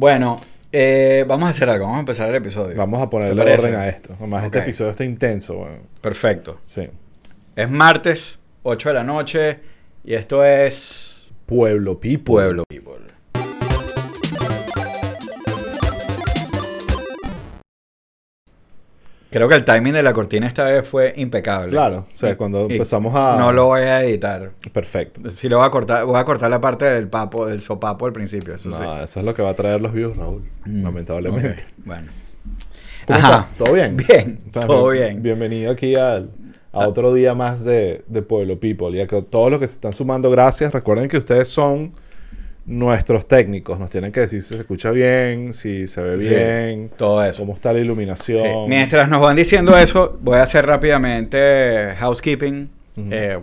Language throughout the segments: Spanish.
Bueno, eh, vamos a hacer algo. Vamos a empezar el episodio. Vamos a ¿Te ponerle orden a esto. Además, este episodio está intenso, weón. Perfecto. Sí. Es martes, 8 de la noche. Y esto es Pueblo People. Pueblo People. Creo que el timing de la cortina esta vez fue impecable. Claro, o sea, Y- cuando empezamos a... No lo voy a editar. Perfecto. Sí lo voy a cortar, voy a cortar la parte del papo, del sopapo al principio, eso sí. Eso es lo que va a traer los views, Raúl. Mm, Lamentablemente. Bueno. ¿Cómo Ajá. estás? ¿Todo bien? Bien, Entonces, todo bien- bien. Bienvenido aquí al, a otro día más de, de Pueblo People. Y a que todos los que se están sumando, gracias. Recuerden que ustedes son nuestros técnicos. Nos tienen que decir si se escucha bien, si se ve Sí, bien, todo eso. cómo está la Sí. iluminación. Mientras nos van diciendo eso, voy a hacer rápidamente housekeeping. Eh,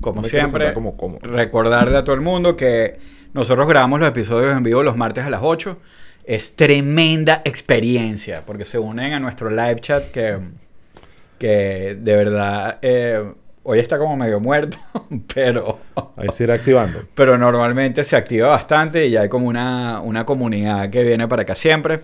como Me siempre, como recordarle a todo el mundo que nosotros grabamos los episodios en vivo los martes a las 8. Es tremenda experiencia porque se unen a nuestro live chat que, que de verdad eh, hoy está como medio muerto, pero, Ahí se irá activando. pero normalmente se activa bastante y ya hay como una, una comunidad que viene para acá siempre.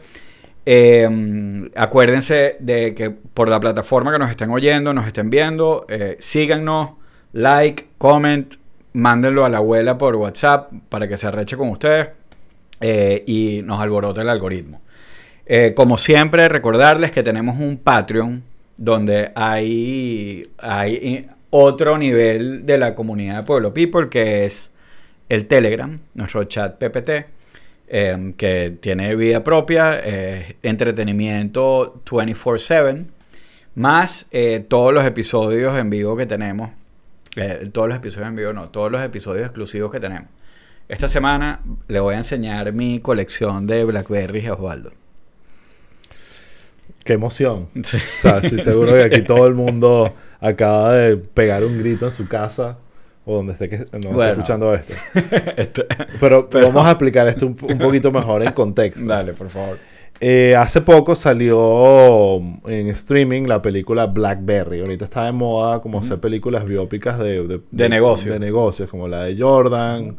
Eh, acuérdense de que por la plataforma que nos estén oyendo, nos estén viendo, eh, síganos, like, comment, mándenlo a la abuela por WhatsApp para que se arreche con ustedes eh, y nos alborote el algoritmo. Eh, como siempre, recordarles que tenemos un Patreon donde hay, hay otro nivel de la comunidad de Pueblo People que es el Telegram, nuestro chat PPT, eh, que tiene vida propia, eh, entretenimiento 24/7, más eh, todos los episodios en vivo que tenemos. Eh, todos los episodios en vivo, no, todos los episodios exclusivos que tenemos. Esta semana le voy a enseñar mi colección de Blackberry a Osvaldo. Qué emoción. O sea, estoy seguro que aquí todo el mundo acaba de pegar un grito en su casa o donde esté, que, esté Bueno. escuchando esto. Pero, Pero- vamos a explicar esto un, un poquito mejor en contexto. Dale, por favor. Eh, hace poco salió en streaming la película Blackberry. Ahorita está de moda como hacer películas biópicas de, de, De negocio. De negocios, como la de Jordan.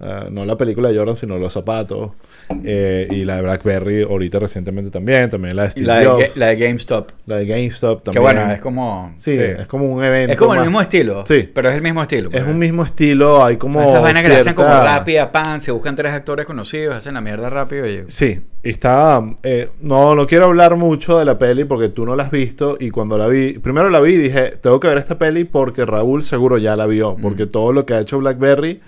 Eh, no la película de Jordan, sino los zapatos. Eh, y la de Blackberry ahorita recientemente también. También la de Steve la de, Jobs. La de GameStop. La de GameStop también. Que bueno, es como. Sí, es como un evento. Es como el mismo estilo. Sí. Pero es el mismo estilo. Es pues. un mismo estilo, hay como. Esas vainas que le hacen como cierta- rápida, pan, se buscan tres actores conocidos, hacen la mierda rápido y Sí, está. eh, no, no quiero hablar mucho de la peli porque tú no la has visto. Y cuando la vi, primero la vi y dije, tengo que ver esta peli porque Raúl seguro ya la vio. Porque Mm. todo lo que ha hecho Blackberry,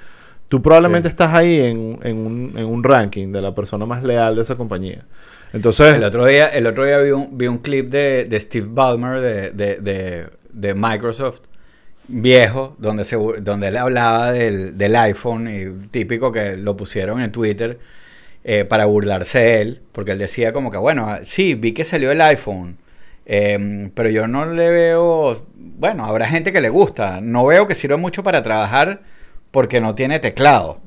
tú probablemente Sí. estás ahí en, en un, en un ranking de la persona más leal de esa compañía. Entonces, El otro día, el otro día vi un, vi un clip de, de Steve Ballmer de, de, de, de Microsoft viejo, donde, se, donde él hablaba del, del iPhone, y típico que lo pusieron en Twitter eh, para burlarse de él, porque él decía como que, bueno, sí, vi que salió el iPhone, eh, pero yo no le veo, bueno, habrá gente que le gusta, no veo que sirva mucho para trabajar porque no tiene teclado.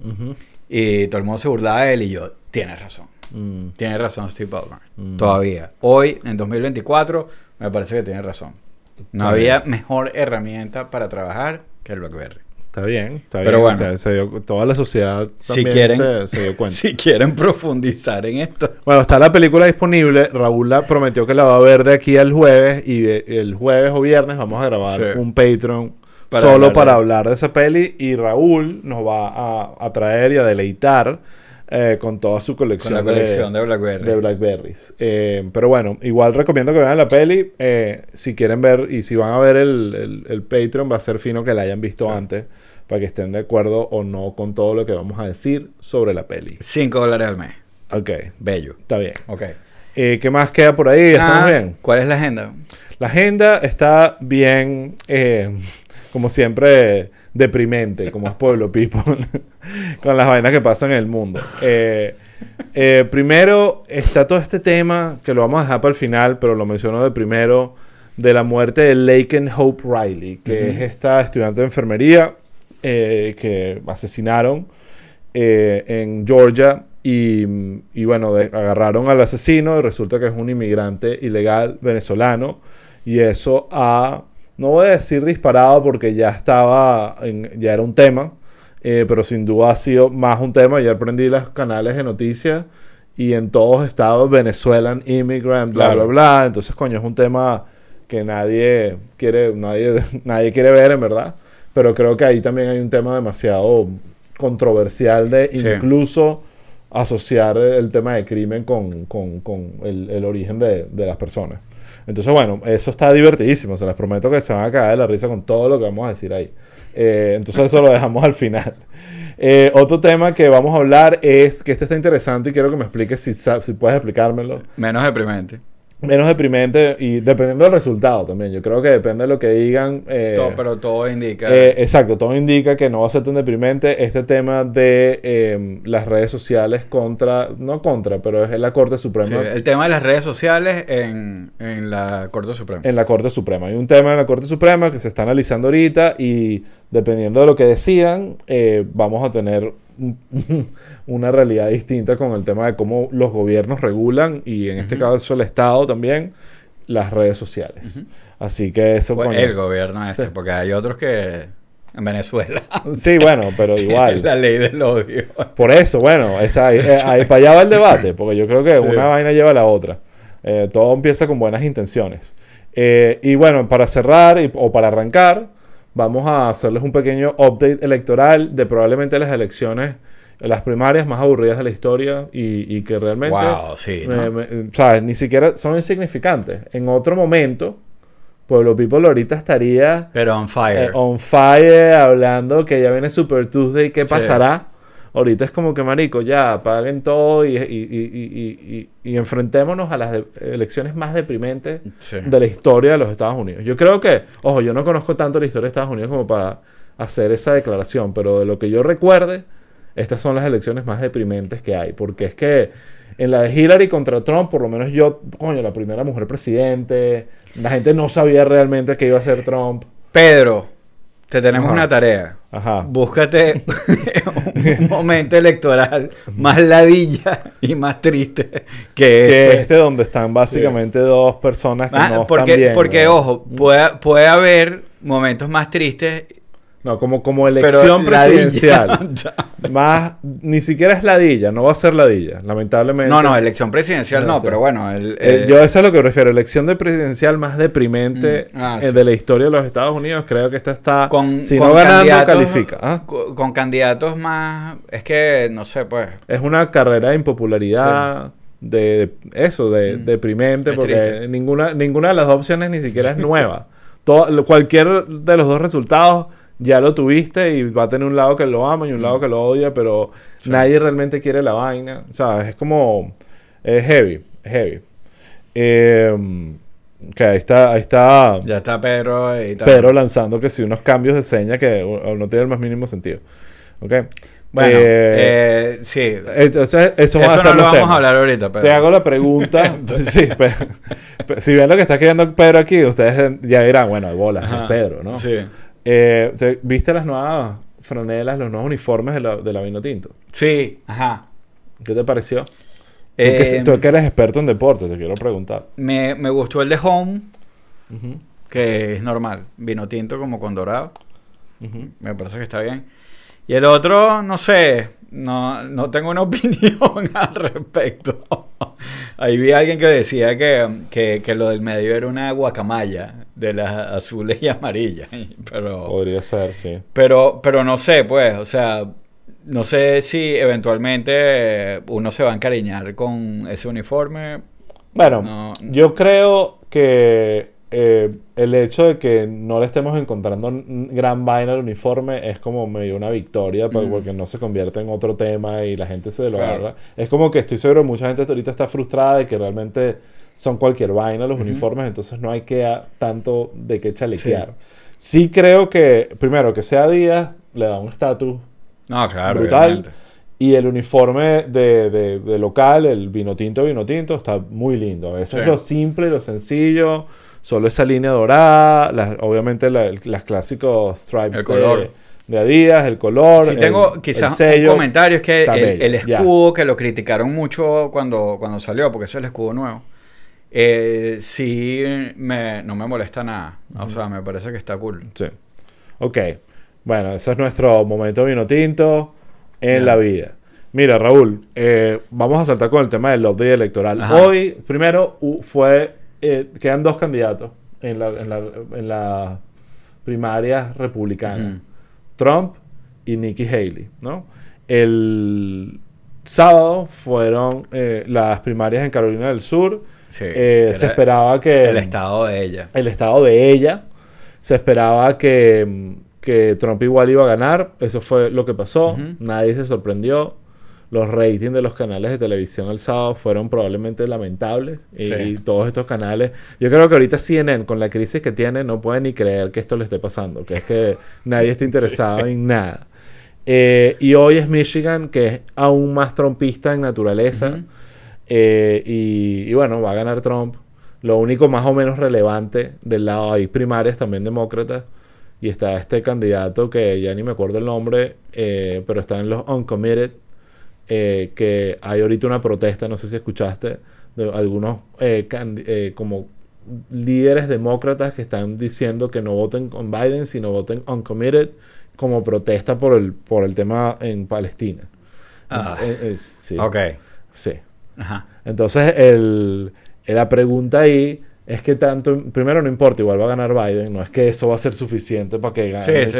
Y todo el mundo se burlaba de él y yo, tienes razón. mm, Tiene razón Steve Ballmer. Mm. Todavía. Hoy, en 2024, me parece que tiene razón. No había mejor herramienta para trabajar que el BlackBerry. está bien, está Pero bien. bueno. o sea, se dio- toda la sociedad Si también quieren, te- se dio cuenta. si quieren profundizar en esto. Bueno, está la película disponible. Raúl la prometió que la va a ver de aquí al jueves. Y el jueves o viernes vamos a grabar Sí. un Patreon Para solo hablar de para hablar de esa peli. Y Raúl nos va a, a traer y a deleitar eh, con toda su Con colección, la colección de, BlackBerry. de Blackberries. Eh, pero bueno, igual recomiendo que vean la peli. eh, si quieren ver y si van a ver el, el- el Patreon, va a ser fino que la hayan visto Sí. antes. Para que estén de acuerdo o no con todo lo que vamos a decir sobre la peli. 5 dólares al mes. Ok, Bello. está bien. Ok. ¿Qué más queda por ahí? ¿Estamos Ah, bien? ¿Cuál es la agenda? La agenda está bien, como siempre, deprimente, como es Pueblo People, con las vainas que pasan en el mundo. Eh, eh, primero está todo este tema, que lo vamos a dejar para el final, pero lo menciono de primero, de la muerte de Laken Hope Riley, que es esta estudiante de enfermería eh, que asesinaron eh, en Georgia y, y bueno, de- agarraron al asesino y resulta que es un inmigrante ilegal venezolano y eso ha, no voy a decir disparado porque ya estaba, en- ya era un tema, eh, pero sin duda ha sido más un tema. Ayer prendí los canales de noticias y en todos estados Venezuelan immigrant, bla, Claro. bla, bla. Entonces, coño, es un tema que nadie quiere, nadie, nadie quiere ver, en verdad. Pero creo que ahí también hay un tema demasiado controversial de Sí. incluso asociar el tema de crimen con, con- con el, el origen de, de las personas. Entonces, bueno, eso está divertidísimo. Se les prometo que se van a caer de la risa con todo lo que vamos a decir ahí. Eh, entonces, eso lo dejamos al final. Eh, otro tema que vamos a hablar es que este está interesante y quiero que me expliques si, si puedes explicármelo. Menos deprimente. Menos deprimente y dependiendo del resultado también. Yo creo que depende de lo que digan. eh, Todo- pero todo indica. eh, exacto, todo indica que no va a ser tan deprimente este tema de eh, las redes sociales contra, no contra, pero es la Corte Suprema. Sí, el tema de las redes sociales en, en la Corte Suprema. en la Corte Suprema. Hay un tema en la Corte Suprema que se está analizando ahorita y dependiendo de lo que decidan, eh, vamos a tener una realidad distinta con el tema de cómo los gobiernos regulan y en este Ujú. caso el Estado también las redes sociales. Así que eso... Pues coño. el gobierno este, Sí. porque hay otros que en Venezuela. Sí, bueno, pero igual. la ley del odio. Por eso, bueno, esa, ahí, eh, ahí para allá va el debate, porque yo creo que Sí. una vaina lleva a la otra. Eh, todo empieza con buenas intenciones. Eh, y bueno, para cerrar y- o para arrancar, vamos a hacerles un pequeño update electoral de probablemente las elecciones, las primarias más aburridas de la historia y, y que realmente, Wow, sí. me- ¿no? me- ¿sabes? Ni siquiera son insignificantes. En otro momento, Pueblo People ahorita estaría Pero on fire. eh, on fire, hablando que ya viene Super Tuesday, ¿qué pasará? Ahorita es como que, marico, ya paguen todo y, y- y- y- enfrentémonos a las elecciones más deprimentes Sí. de la historia de los Estados Unidos. Yo creo que, ojo, yo no conozco tanto la historia de Estados Unidos como para hacer esa declaración, pero de lo que yo recuerde, estas son las elecciones más deprimentes que hay, porque es que en la de Hillary contra Trump, por lo menos yo, coño, la primera mujer presidente, la gente no sabía realmente que iba a ser Trump. Pedro, te tenemos Ajá. una tarea. Ajá. Búscate un momento electoral más ladilla y más triste que que este. este donde están básicamente dos personas que Ah, no porque, están bien. porque ¿no? ojo, puede, puede haber momentos más tristes, No, como, como elección presidencial. Más, ni siquiera es ladilla, no va a ser ladilla, lamentablemente. no, no, elección presidencial No, pero bueno, el, Eh, eh, yo eso es lo que prefiero, elección de presidencial más deprimente Mm, ah, eh, sí. de la historia de los Estados Unidos. Creo que esta está, con, si con no ganando, califica. ¿ah? co- Con, candidatos más, es que no sé, pues. Es una carrera de impopularidad, de, de- eso, de Mm. deprimente, Es porque triste. ninguna, ninguna de las dos opciones ni siquiera es nueva. Todo, cualquier de los dos resultados ya lo tuviste y va a tener un lado que lo ama y un lado que lo odia, pero Sí. nadie realmente quiere la vaina. O sea, es como... Es heavy, heavy. Eh, ok, ahí está, ahí está Ya está Pedro y tal. Pedro lanzando que si unos cambios de seña que uh, no tienen el más mínimo sentido. ¿Ok? Bueno, Eh, eh, sí. entonces, eso, a no lo vamos temas. a hablar ahorita, pero. Te hago la pregunta. sí, pe- pe- si ven lo que está escribiendo Pedro aquí, ustedes ya dirán, bueno, de bolas, es Pedro, ¿no? Sí. Eh, ¿te- ¿Viste las nuevas franelas, los nuevos uniformes de la, de la Vino Tinto? Sí, ajá. ¿Qué te pareció? Tú que, Eh, tú que eres experto en deporte, te quiero preguntar. me, me gustó el de Home, que es normal. Vino tinto como con dorado. Me parece que está bien. Y el otro, no sé, no, no tengo una opinión al respecto. Ahí vi a alguien que decía que, que, que lo del medio era una guacamaya de las azules y amarillas. Pero, Podría ser, sí. pero, pero no sé, pues, o sea, no sé si eventualmente uno se va a encariñar con ese uniforme. Bueno, No. yo creo que eh, el hecho de que no le estemos encontrando gran vaina al uniforme es como medio una victoria, Mm. porque no se convierte en otro tema y la gente se lo Claro. agarra. Es como que estoy seguro mucha gente ahorita está frustrada de que realmente son cualquier vaina los uniformes, entonces no hay que a- tanto de qué chalequear. Sí. creo que, primero, que sea Díaz le da un estatus No, claro, Brutal. obviamente. y el uniforme de, de- de local, el vino tinto, vino tinto, está muy lindo. Veces Sí. lo simple, lo sencillo, solo esa línea dorada, las- obviamente la- el- las clásicos stripes El color. de, de Adidas, el color. Si el- tengo el quizás sello. un comentario, es que el, el ya. escudo que lo criticaron mucho cuando, cuando salió, porque ese es el escudo nuevo, eh, sí me, no me molesta nada. O sea, me parece que está cool. Sí. Ok. Bueno, eso es nuestro momento vino tinto en la vida. Mira, Raúl, eh, vamos a saltar con el tema del lobby electoral. Ajá. Hoy, primero, fue. Eh, quedan dos candidatos en la, en la, en la primaria republicana: Ujú. Trump y Nikki Haley, ¿no? El sábado fueron eh, las primarias en Carolina del Sur. Sí, Eh, se era esperaba que. El estado de ella. el estado de ella. Se esperaba que, que Trump igual iba a ganar. Eso fue lo que pasó. Nadie se sorprendió. Los ratings de los canales de televisión el sábado fueron probablemente lamentables. Y, Sí. y todos estos canales. Yo creo que ahorita CNN, con la crisis que tiene, no puede ni creer que esto le esté pasando. Que es que nadie está interesado en nada. Eh, y hoy es Michigan, que es aún más trompista en naturaleza. Eh, y, y bueno, va a ganar Trump. Lo único más o menos relevante del lado hay primarias también demócratas. Y está este candidato que ya ni me acuerdo el nombre, eh, pero está en los uncommitted. Eh, que hay ahorita una protesta, no sé si escuchaste, de algunos eh, eh, como líderes demócratas que están diciendo que no voten con Biden, sino voten uncommitted como protesta por el, por el tema en Palestina. Ah. Eh, eh, sí, Ok. sí. Ajá. Entonces, el, la pregunta ahí es que tanto, primero no importa, igual va a ganar Biden, no es que eso va a ser suficiente para que gane, Sí, sí.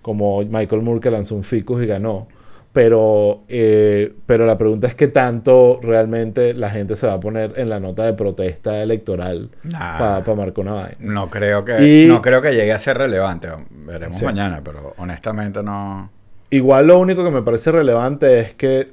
como Michael Moore que lanzó un ficus y ganó. Pero, eh, pero la pregunta es qué tanto realmente la gente se va a poner en la nota de protesta electoral Nah. para marcar una vaina. No creo que Y- no creo que llegue a ser relevante. Veremos Sí. mañana, pero honestamente no. Igual lo único que me parece relevante es que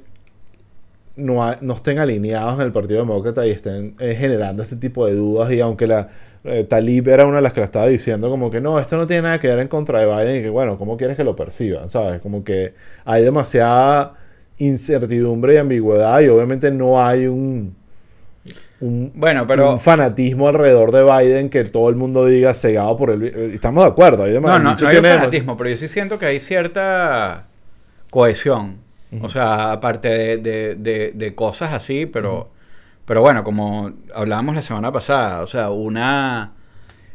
no, ha- no estén alineados en el Partido Demócrata y estén eh, generando este tipo de dudas. Y aunque la eh, Talib era una de las que la estaba diciendo, como que no, esto no tiene nada que ver en contra de Biden y que bueno, ¿cómo quieres que lo perciban? ¿Sabes? Como que hay demasiada incertidumbre y ambigüedad y obviamente no hay un, un, Bueno, pero un fanatismo alrededor de Biden que todo el mundo diga cegado por el... eh, Estamos de acuerdo. Hay no, no, no hay un fanatismo, pero yo sí siento que hay cierta cohesión. O sea, aparte de, de- de- de cosas así, pero, pero bueno, como hablábamos la semana pasada, o sea, una,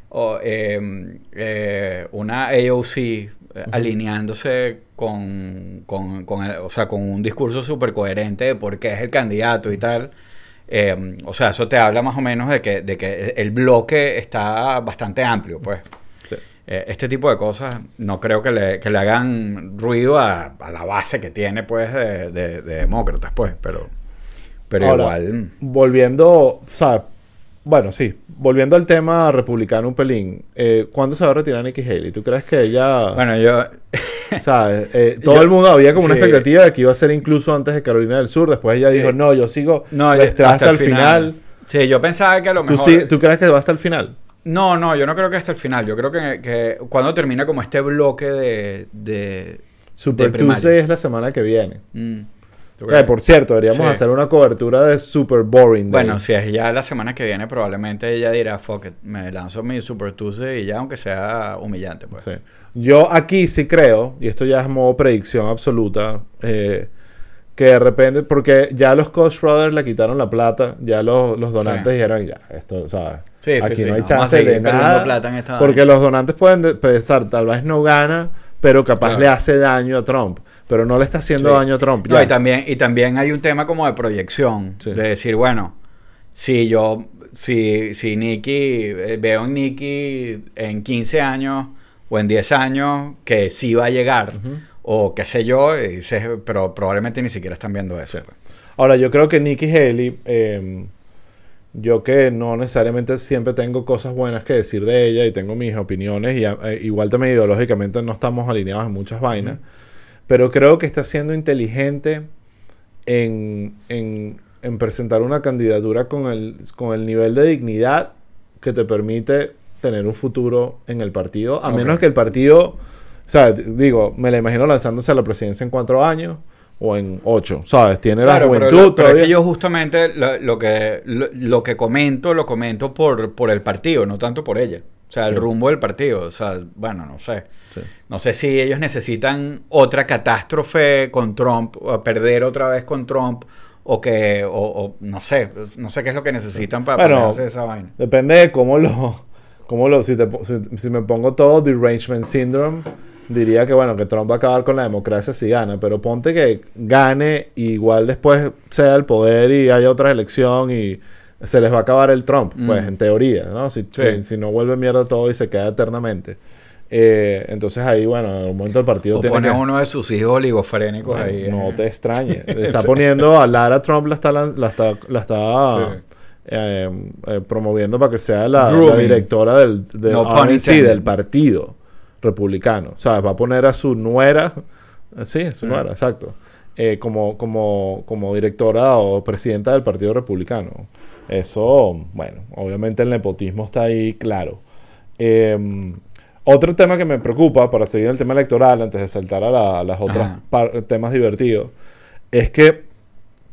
o, eh, eh, una AOC eh, alineándose con, con, con el- o sea, con un discurso súper coherente de por qué es el candidato y tal. Eh, o sea, eso te habla más o menos de que, de que el bloque está bastante amplio, pues. Sí. Eh, este tipo de cosas no creo que le, que le hagan ruido a, a la base que tiene, pues, de, de- de demócratas, pues, pero, pero Ahora, igual... Volviendo, o sea, bueno, sí, volviendo al tema republicano un pelín, eh, ¿cuándo se va a retirar Nikki Haley? ¿Tú crees que ella, Bueno, yo... sabes, eh, todo Yo- el mundo había como una sí. expectativa de que iba a ser incluso antes de Carolina del Sur, después ella Sí. dijo, no, yo sigo No, yo- este, hasta, el final. Sí, yo pensaba que a lo ¿Tú, mejor... sí- ¿Tú crees que va hasta el final? No, no, yo no creo que hasta el final. Yo creo que, que cuando termina como este bloque de... de Super de. Tuesday es la semana que viene. Mm. ¿Tú Eh, por cierto, deberíamos Sí. hacer una cobertura de Super Boring Day. Bueno, si es ya la semana que viene, probablemente ella dirá, fuck it, me lanzo mi Super Tuesday y ya, aunque sea humillante, pues. Sí. Yo aquí sí creo, y esto ya es modo predicción absoluta, eh, que de repente, porque ya los Koch Brothers le quitaron la plata, ya los, los donantes Sí. dijeron, ya, esto, ¿sabes? Sí, sí, aquí sí, no hay no chance de nada. plata en esta porque los donantes pueden de- pensar, tal vez no gana, pero capaz Claro. le hace daño a Trump. Pero no le está haciendo Sí. daño a Trump. No, ya. y, también, y también hay un tema como de proyección. Sí. De decir, bueno, si yo, si, si Nicky, eh, veo en Nicky en 15 años o en 10 años que sí va a llegar, o qué sé yo, y pero probablemente ni siquiera están viendo eso. pues. Ahora, yo creo que Nikki Haley, eh, yo que no necesariamente siempre tengo cosas buenas que decir de ella y tengo mis opiniones y eh, igual también ideológicamente no estamos alineados en muchas vainas, pero creo que está siendo inteligente en, en- en presentar una candidatura con el, con el nivel de dignidad que te permite tener un futuro en el partido, a menos que el partido, o sea, digo, me la imagino lanzándose a la presidencia en cuatro años o en ocho, ¿sabes? Tiene Claro, la pero, juventud lo- pero es que yo justamente lo, lo que, lo, lo que comento, lo comento por, por el partido, no tanto por ella. O sea, el Sí. rumbo del partido. O sea, bueno, no sé. Sí. No sé si ellos necesitan otra catástrofe con Trump, o perder otra vez con Trump, o que, o, o no sé, no sé qué es lo que necesitan para Bueno, ponerse esa vaina. Depende de cómo lo, cómo lo, si, te si me pongo todo derangement syndrome, diría que bueno, que Trump va a acabar con la democracia si gana, pero ponte que gane y igual después sea el poder y haya otra elección y se les va a acabar el Trump, pues Mm. en teoría, ¿no? Si, Sí. si, si no vuelve mierda todo y se queda eternamente. Eh, entonces ahí, bueno, en algún momento el partido O tiene pone que... uno de sus hijos oligofrénicos ahí. No eh. te extrañes. Está poniendo a Lara Trump, la está, la está, la está Sí. eh, eh, promoviendo para que sea la, directora del, del No intended. del partido republicano. O sea, va a poner a su nuera, sí, su Mm. nuera, exacto, como, como, como directora o presidenta del partido republicano. Eso, bueno, obviamente el nepotismo está ahí claro. Eh, otro tema que me preocupa, para seguir el tema electoral, antes de saltar a, la- a las otras temas divertidos, es que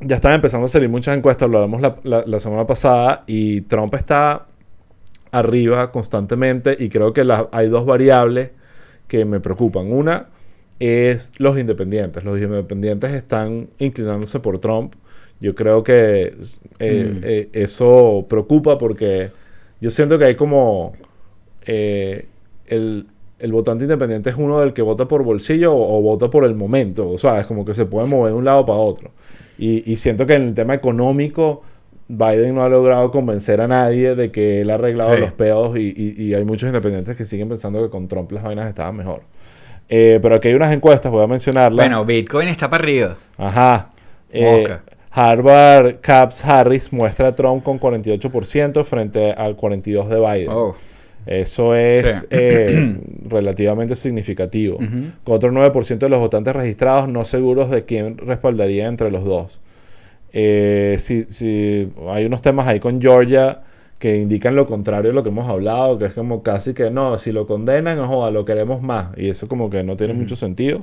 ya están empezando a salir muchas encuestas, lo hablamos la, la- la semana pasada, y Trump está arriba constantemente, y creo que hay dos variables que me preocupan. Una es los independientes. Los independientes están inclinándose por Trump. Yo creo que eh, Mm. eh, eso preocupa porque yo siento que hay como eh, el, el votante independiente es uno del que vota por bolsillo o, o vota por el momento. O sea, es como que se puede mover de un lado para otro. Y, y siento que en el tema económico Biden no ha logrado convencer a nadie de que él ha arreglado Sí. los peos y, y- y hay muchos independientes que siguen pensando que con Trump las vainas estaban mejor. Eh, pero aquí hay unas encuestas, voy a mencionarlas. Bueno, Bitcoin está para arriba. Ajá. Eh. Harvard Caps Harris muestra a Trump con 48% frente al 42% de Biden. Oh. Eso es Sí. eh, relativamente significativo. Con otro 9% de los votantes registrados no seguros de quién respaldaría entre los dos. Eh, si, si hay unos temas ahí con Georgia que indican lo contrario de lo que hemos hablado, que es como casi que no, si lo condenan, joda, lo queremos más. Y eso como que no tiene mucho sentido.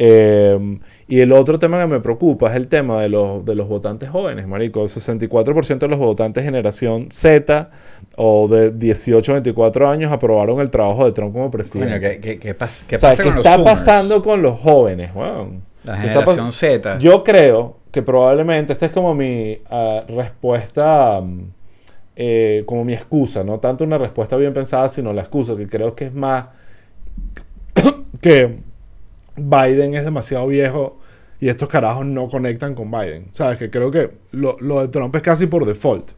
Eh, y el otro tema que me preocupa es el tema de los, de los votantes jóvenes, marico. El 64% de los votantes generación Z o de 18 a 24 años aprobaron el trabajo de Trump como presidente. Coño, ¿qué, qué, qué pas- qué o sea, pasa ¿qué con los está Zoomers? pasando con los jóvenes? weón? La ¿Qué está generación Z. Yo creo que probablemente esta es como mi ah, respuesta, mm, eh, como mi excusa, no tanto una respuesta bien pensada, sino la excusa, que creo que es más que Biden es demasiado viejo y estos carajos no conectan con Biden. ¿Sabes? Que creo que lo, lo de Trump es casi por default.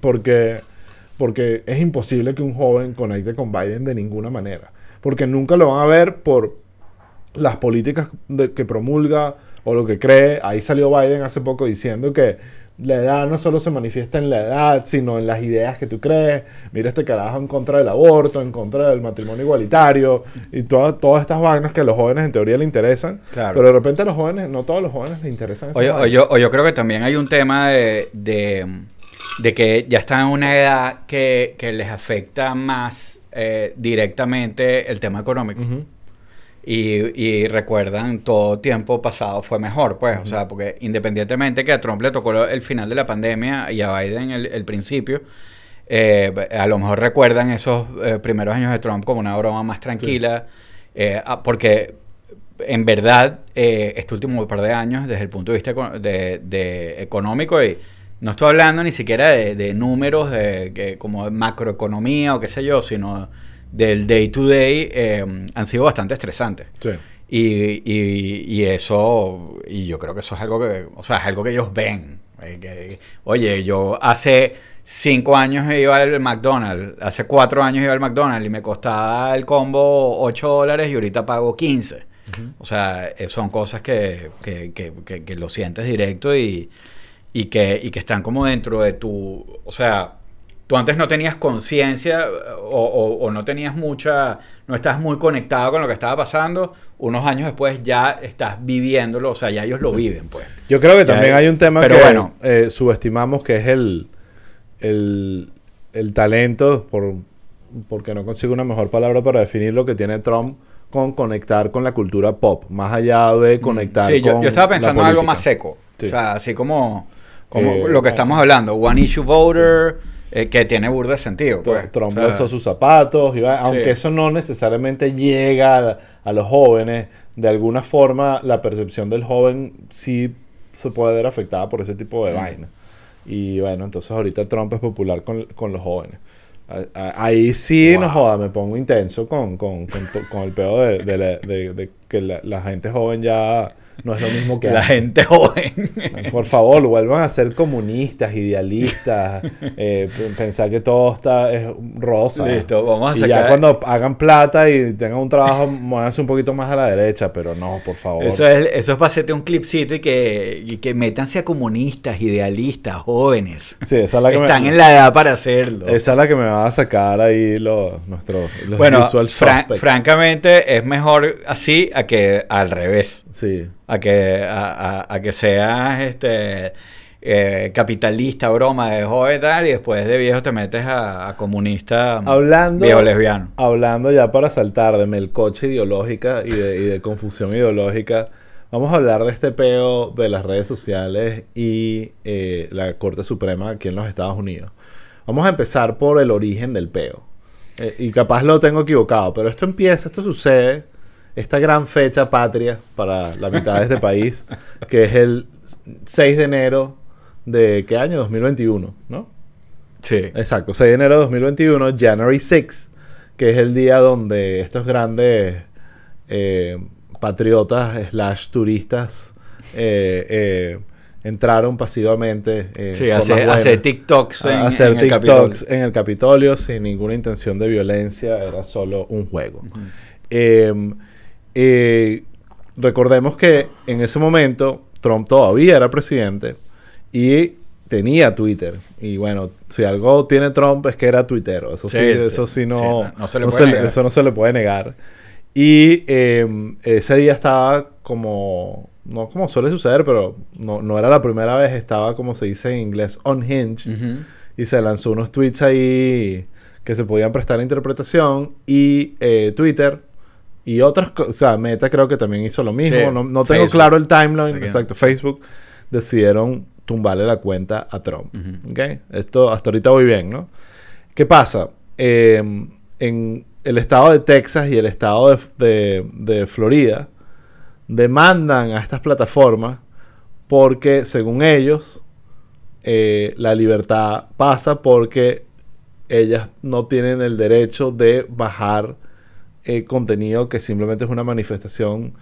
Porque, porque es imposible que un joven conecte con Biden de ninguna manera. Porque nunca lo van a ver por las políticas que promulga o lo que cree. Ahí salió Biden hace poco diciendo que la edad no solo se manifiesta en la edad, sino en las ideas que tú crees. Mira este carajo en contra del aborto, en contra del matrimonio igualitario y todas todas estas vainas que a los jóvenes en teoría le interesan. Claro. Pero de repente a los jóvenes, no todos los jóvenes les interesan O yo, o yo- o yo creo que también hay un tema de, de, de que ya están en una edad que, que les afecta más eh, directamente el tema económico. Y, y recuerdan todo tiempo pasado fue mejor, pues, o sea, porque independientemente que a Trump le tocó el final de la pandemia y a Biden el, el principio, eh, a lo mejor recuerdan esos eh, primeros años de Trump como una broma más tranquila, eh, ah, porque en verdad eh, este último par de años, desde el punto de vista de, de económico, y no estoy hablando ni siquiera de, de números de, que, como de macroeconomía o qué sé yo, sino del day to day, eh, han sido bastante estresantes. Sí. Y, y, y eso, y yo creo que eso es algo que, o sea, es algo que ellos ven. eh, que, oye, yo hace cinco años iba al McDonald's, hace cuatro años iba al McDonald's y me costaba el combo 8 dólares y ahorita pago 15. O sea, eh, son cosas que, que, que, que- que lo sientes directo y, y, que, y que están como dentro de tu, o sea, tú antes no tenías conciencia o, o- o no tenías mucha, no estás muy conectado con lo que estaba pasando, unos años después ya estás viviéndolo, o sea, ya ellos lo viven, pues. Yo creo que Ya, también hay un tema pero que bueno. eh, subestimamos que es el, el, el talento, por, porque no consigo una mejor palabra para definir lo que tiene Trump con conectar con la cultura pop, más allá de conectar Sí, yo, con yo estaba pensando en algo más seco, Sí. o sea, así como, como Eh, lo que estamos hablando, one issue voter, eh, que tiene burda de sentido, Tr- pues. Trump O sea, sus zapatos, y va- aunque Sí. eso no necesariamente llega a, a los jóvenes, de alguna forma la percepción del joven sí se puede ver afectada por ese tipo de Mm. vaina. Y bueno, entonces ahorita Trump es popular con, con los jóvenes. A- a- Ahí sí, no joda, me pongo intenso con, con, con, el peor de, de la- de- de que la, la gente joven ya no es lo mismo que La antes. gente joven. Por favor, vuelvan a ser comunistas, idealistas, eh, pensar que todo está es rosa. Listo, vamos a y sacar- ya cuando hagan plata y tengan un trabajo, muévanse un poquito más a la derecha, pero no, por favor. Eso es, eso es para hacerte un clipcito y que, y que métanse a comunistas, idealistas, jóvenes. Sí, esa es la que Están me, en la edad para hacerlo. esa es la que me va a sacar ahí los, nuestros los bueno, visual fran- francamente es mejor así a que al revés. Sí. A que, a, a- a que seas este, eh, capitalista, broma de joven y tal, y después de viejo te metes a, a comunista Hablando, viejo lesbiano. hablando ya para saltar de melcoche ideológica y de, y de confusión ideológica, vamos a hablar de este peo de las redes sociales y eh, la Corte Suprema aquí en los Estados Unidos. Vamos a empezar por el origen del peo. Eh, y capaz lo tengo equivocado, pero esto empieza, esto sucede, esta gran fecha patria para la mitad de este país, que es el 6 de enero de qué año? 2021, ¿no? Sí. Exacto, 6 de enero de 2021, January 6, que es el día donde estos grandes eh, patriotas slash turistas eh, eh, entraron pasivamente Sí, hacer, hacer TikToks en, a hacer en el TikToks Capitolio. en el Capitolio sin ninguna intención de violencia, era solo un juego. Eh, recordemos que en ese momento Trump todavía era presidente y tenía Twitter. Y bueno, si algo tiene Trump es que era tuitero. Eso sí, Sí, eso sí no, Sí, no- no se le no puede se negar. eso no se le puede negar. Y eh, ese día estaba como, no como suele suceder, pero no, no era la primera vez, estaba como se dice en inglés, unhinged Ujú. y se lanzó unos tweets ahí que se podían prestar a interpretación y eh, Twitter y otras cosas, o sea, Meta creo que también hizo lo mismo, Sí, no, no tengo Facebook. claro el timeline, exacto, Facebook decidieron tumbarle la cuenta a Trump, Ujú. ¿ok? Esto hasta ahorita voy bien, ¿no? ¿Qué pasa? Eh, en el estado de Texas y el estado de, de- de Florida demandan a estas plataformas porque, según ellos, eh, la libertad pasa porque ellas no tienen el derecho de bajar eh, contenido que simplemente es una manifestación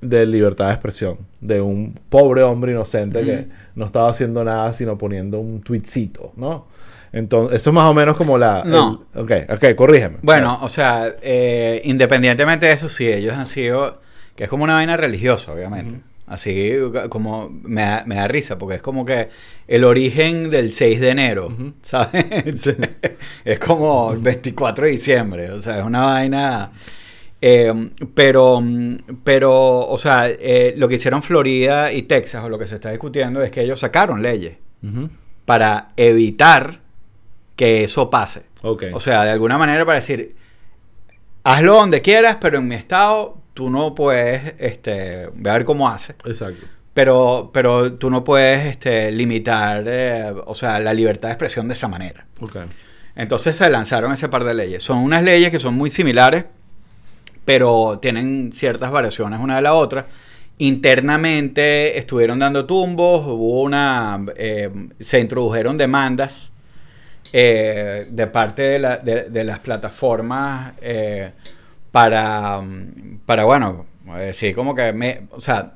de libertad de expresión de un pobre hombre inocente que no estaba haciendo nada sino poniendo un tweetcito, ¿no? Entonces, eso es más o menos como la... No. el- ok, ok, corrígeme. Bueno, o sea, eh, independientemente de eso, sí, ellos han sido, que es como una vaina religiosa, obviamente. Así como me da, me da risa, porque es como que el origen del 6 de enero. ¿sabes? es como el 24 de diciembre, o sea, es una vaina... eh, pero, pero, o sea, eh, lo que hicieron Florida y Texas, o lo que se está discutiendo, es que ellos sacaron leyes para evitar que eso pase. Ok. O sea, de alguna manera para decir, hazlo donde quieras, pero en mi estado tú no puedes, este, voy a ver cómo hace, Exacto. pero, pero tú no puedes, este, limitar, eh, o sea, la libertad de expresión de esa manera. Entonces se lanzaron ese par de leyes. Son unas leyes que son muy similares, pero tienen ciertas variaciones una de la otra. Internamente estuvieron dando tumbos, hubo una, eh, se introdujeron demandas eh, de parte de, la- de- de las plataformas para, mm, para, bueno, decir como que, me, o sea,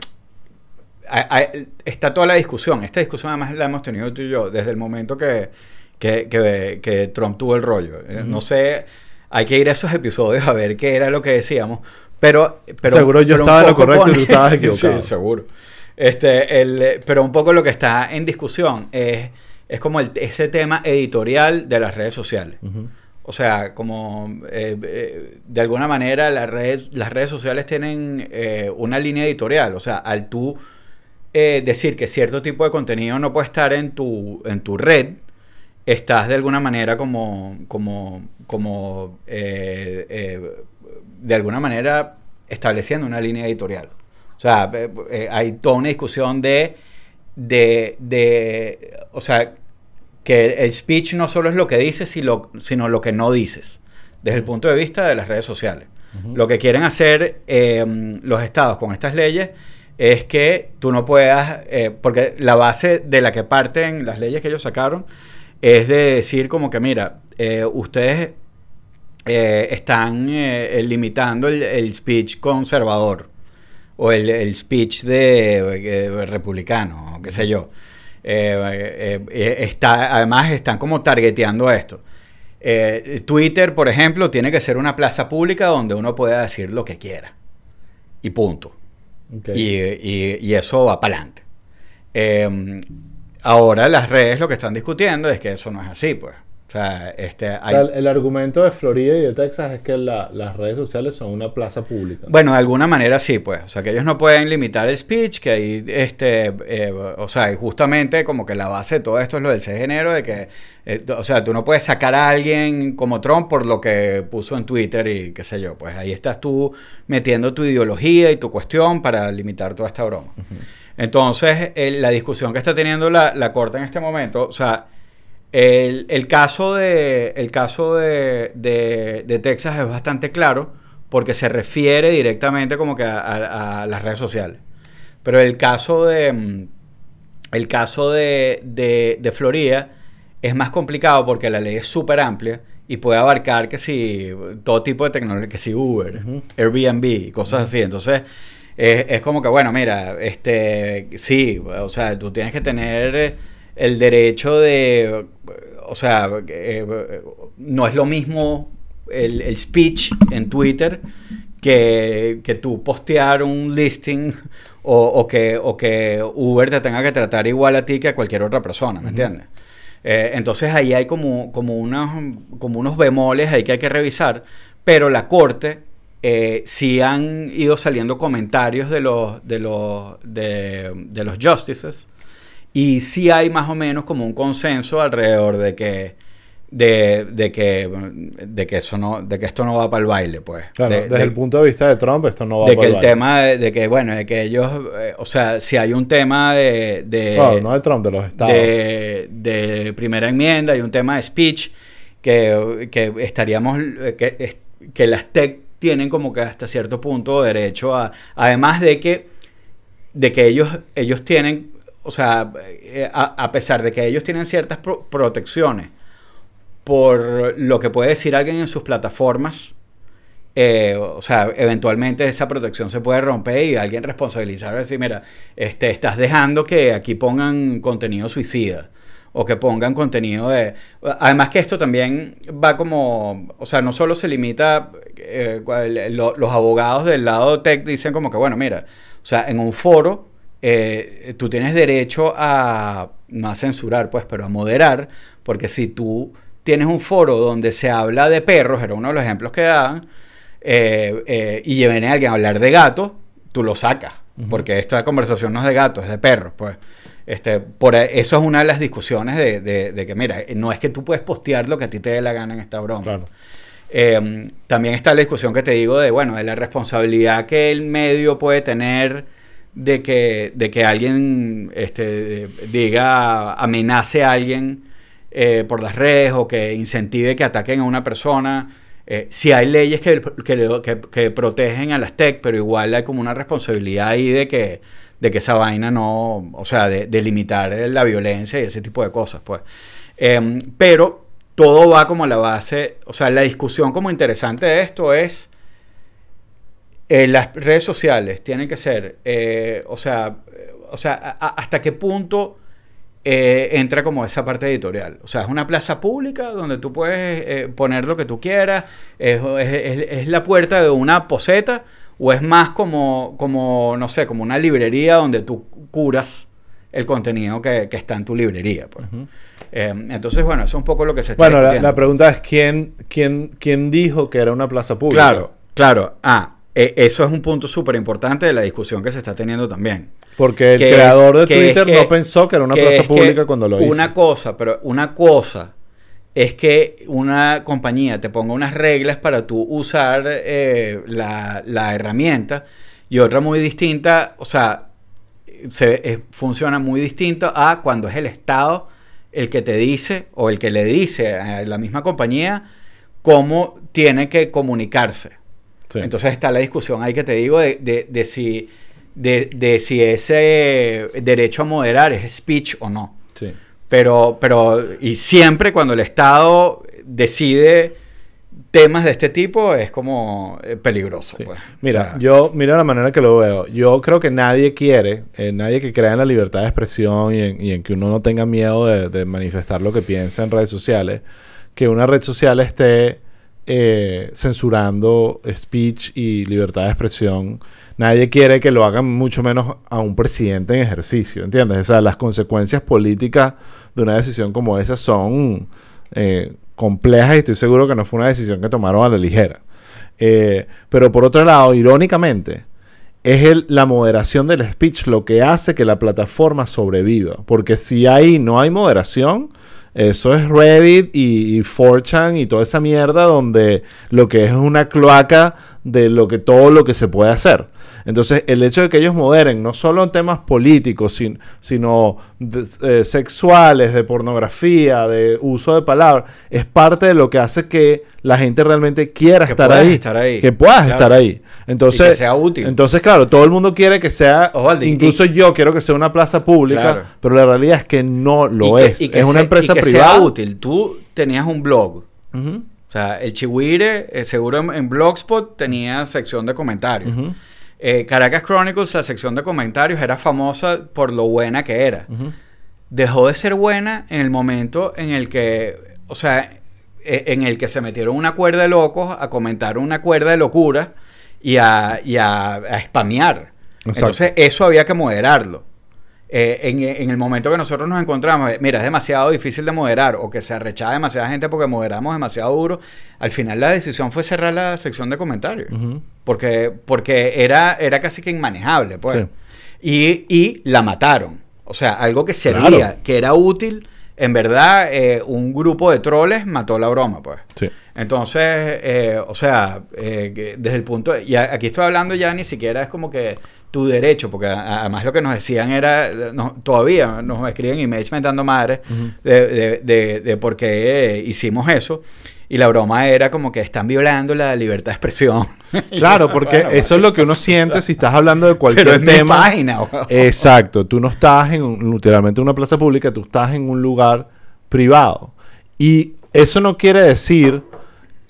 está toda la discusión. Esta discusión además la hemos tenido tú y yo desde el momento que, que, que- que Trump tuvo el rollo. Eh, No sé, hay que ir a esos episodios a ver qué era lo que decíamos. Pero, pero Seguro yo pero estaba en lo correcto y tú estabas equivocado. sí, seguro. Este, el, eh, pero un poco lo que está en discusión es, es como el- ese tema editorial de las redes sociales. Ujú. O sea, como eh, eh, de alguna manera las redes, las redes sociales tienen eh, una línea editorial. O sea, al tú decir que cierto tipo de contenido no puede estar en tu, en tu red, estás de alguna manera como, como, como de alguna manera estableciendo una línea editorial. O sea, hay toda una discusión de, de, de, o sea, que el speech no solo es lo que dices, sino, lo que no dices, desde el punto de vista de las redes sociales. Lo que quieren hacer eh, los estados con estas leyes es que tú no puedas, eh, porque la base de la que parten las leyes que ellos sacaron es de decir como que, mira, eh, ustedes eh, están eh, limitando el, el speech conservador o el, el speech de, eh, republicano, o qué sé yo. Eh, eh, eh, está, además están como targeteando esto. Eh, Twitter, por ejemplo, tiene que ser una plaza pública donde uno pueda decir lo que quiera. Y punto. Y, y- y eso va para adelante. ahora las redes lo que están discutiendo es que eso no es así, pues. Sea, este, hay- el, el argumento de Florida y de Texas es que la- las redes sociales son una plaza pública. Bueno, de alguna manera sí, pues. O sea, que ellos no pueden limitar el speech, que ahí, este, eh, o sea, y justamente como que la base de todo esto es lo del 6 de enero, de que, eh, o sea, tú no puedes sacar a alguien como Trump por lo que puso en Twitter y qué sé yo. Pues ahí estás tú metiendo tu ideología y tu cuestión para limitar toda esta broma. Entonces, el- la discusión que está teniendo la, la Corte en este momento, o sea, el, el caso de, el caso de, de- de Texas es bastante claro porque se refiere directamente como que a, a- a las redes sociales. Pero el caso de, mm, el caso de, de- de Florida es más complicado porque la ley es súper amplia y puede abarcar que si todo tipo de tecnología, que si Uber, Airbnb, y cosas así. Entonces, es, es como que, bueno, mira, este, sí, o sea, tú tienes que tener eh, el derecho de, o sea, eh, no es lo mismo el, el speech en Twitter que, que tú postear un listing o, o que, o que Uber te tenga que tratar igual a ti que a cualquier otra persona, ¿me entiendes? Eh, entonces ahí hay como, como, unos, como unos bemoles ahí que hay que revisar, pero la corte eh, sí han ido saliendo comentarios de los, de los, de, de los justices y sí hay más o menos como un consenso alrededor de que de, de que de que eso no de que esto no va para el baile pues Claro, De- desde de- el punto de vista de Trump, esto no va de para que el el baile. tema de, de que bueno de que ellos eh, o sea si hay un tema de de, No, no de Trump, de los estados. de, de primera enmienda y un tema de speech que, que estaríamos eh, que, que las tech tienen como que hasta cierto punto derecho a además de que de que ellos ellos tienen o sea eh, a, pesar de que ellos tienen ciertas pro- protecciones por lo que puede decir alguien en sus plataformas eh, o sea, eventualmente esa protección se puede romper y alguien responsabilizar y decir, mira, este, estás dejando que aquí pongan contenido suicida o que pongan contenido de... Además que esto también va como, o sea, no solo se limita, eh, los abogados del lado tech dicen como que, bueno, mira, o sea, en un foro eh, tú tienes derecho a, no a censurar, pues, pero a moderar, porque si tú tienes un foro donde se habla de perros, era uno de los ejemplos que daban, eh, eh, y viene alguien a hablar de gatos, tú lo sacas. Porque esta conversación no es de gatos, es de perros. Pues. Este, por eso es una de las discusiones de, de- de que, mira, no es que tú puedes postear lo que a ti te dé la gana en esta broma. Claro. Eh, también está la discusión que te digo de, bueno, de la responsabilidad que el medio puede tener de que, de que alguien este, diga, amenace a alguien eh, por las redes o que incentive que ataquen a una persona. Eh, si hay leyes que, que, protegen a las tech, pero igual hay como una responsabilidad ahí de que, de que esa vaina no, o sea, de, de limitar la violencia y ese tipo de cosas, pues. Em, pero todo va como a la base, o sea, la discusión como interesante de esto es, eh, las redes sociales tienen que ser, eh, o sea, o sea, a- hasta qué punto eh, entra como esa parte editorial. O sea, es una plaza pública donde tú puedes poner lo que tú quieras, es, es- es- es la puerta de una poseta o es más como, como, no sé, como una librería donde tú curas el contenido que, que está en tu librería. pues. Entonces, bueno, eso es un poco lo que se está Bueno, la, la pregunta es quién, quién, quién dijo que era una plaza pública. Claro, claro. Ah, eh, eso es un punto súper importante de la discusión que se está teniendo también. Porque el Que es- creador de es Twitter que- no pensó que era una que plaza pública cuando lo hizo. Una cosa, pero una cosa es que una compañía te ponga unas reglas para tú usar eh, la, la herramienta y otra muy distinta, o sea, se, eh, funciona muy distinto a cuando es el Estado el que te dice o el que le dice a la misma compañía cómo tiene que comunicarse. Sí. Entonces está la discusión ahí que te digo de, de- de si, de, de si ese derecho a moderar es speech o no. Sí. Pero, pero, y siempre cuando el Estado decide temas de este tipo es como eh, peligroso. Sí. Pues. Mira, O sea, yo, mira la manera que lo veo. Yo creo que nadie quiere, eh, nadie que crea en la libertad de expresión y en, y en que uno no tenga miedo de, de manifestar lo que piensa en redes sociales, que una red social esté eh, censurando speech y libertad de expresión. Nadie quiere que lo hagan mucho menos a un presidente en ejercicio, ¿entiendes? O sea, las consecuencias políticas de una decisión como esa son eh, complejas y estoy seguro que no fue una decisión que tomaron a la ligera. Eh, pero por otro lado, irónicamente, es la moderación del speech lo que hace que la plataforma sobreviva. Porque si ahí no hay moderación, eso es Reddit y, y 4chan y toda esa mierda donde lo que es una cloaca de lo que todo lo que se puede hacer. Entonces, el hecho de que ellos moderen no solo en temas políticos, sin- sino de- eh, sexuales, de pornografía, de uso de palabras, es parte de lo que hace que la gente realmente quiera Que estar ahí, estar ahí. Que puedas Claro. estar ahí. Entonces, Y que sea útil. Entonces, claro, todo el mundo quiere que sea, y- incluso yo quiero que sea una plaza pública, Claro. pero la realidad es que no lo y que- es. y que es una sea- empresa y que privada. Sea útil. Tú tenías un blog. Sea, el Chihuire, eh, seguro en, en Blogspot tenía sección de comentarios. Eh, Caracas Chronicles, la sección de comentarios, era famosa por lo buena que era. Dejó de ser buena en el momento en el que, o sea, e- en el que se metieron una cuerda de locos a comentar una cuerda de locura y a, y a, a spamear. Exacto. Entonces, eso había que moderarlo. Eh, en, en el momento que nosotros nos encontramos, eh, mira, es demasiado difícil de moderar o que se arrechaba demasiada gente porque moderamos demasiado duro, al final la decisión fue cerrar la sección de comentarios. Porque, porque era, era casi que inmanejable, pues. Sí. Y, y la mataron. O sea, algo que servía, Claro. que era útil. En verdad, eh, un grupo de troles mató la broma, pues. Sí. Entonces, eh, o sea, eh, desde el punto... y a- aquí estoy hablando ya ni siquiera es como que tu derecho, porque además lo que nos decían era, no, todavía nos escriben emails mentando madre de, de, de- de por qué hicimos eso. Y la broma era como que están violando la libertad de expresión. Claro, porque Bueno, eso es lo que uno siente si estás hablando de cualquier Pero es mi tema. página. Exacto, tú no estás en literalmente en una plaza pública, tú estás en un lugar privado. Y eso no quiere decir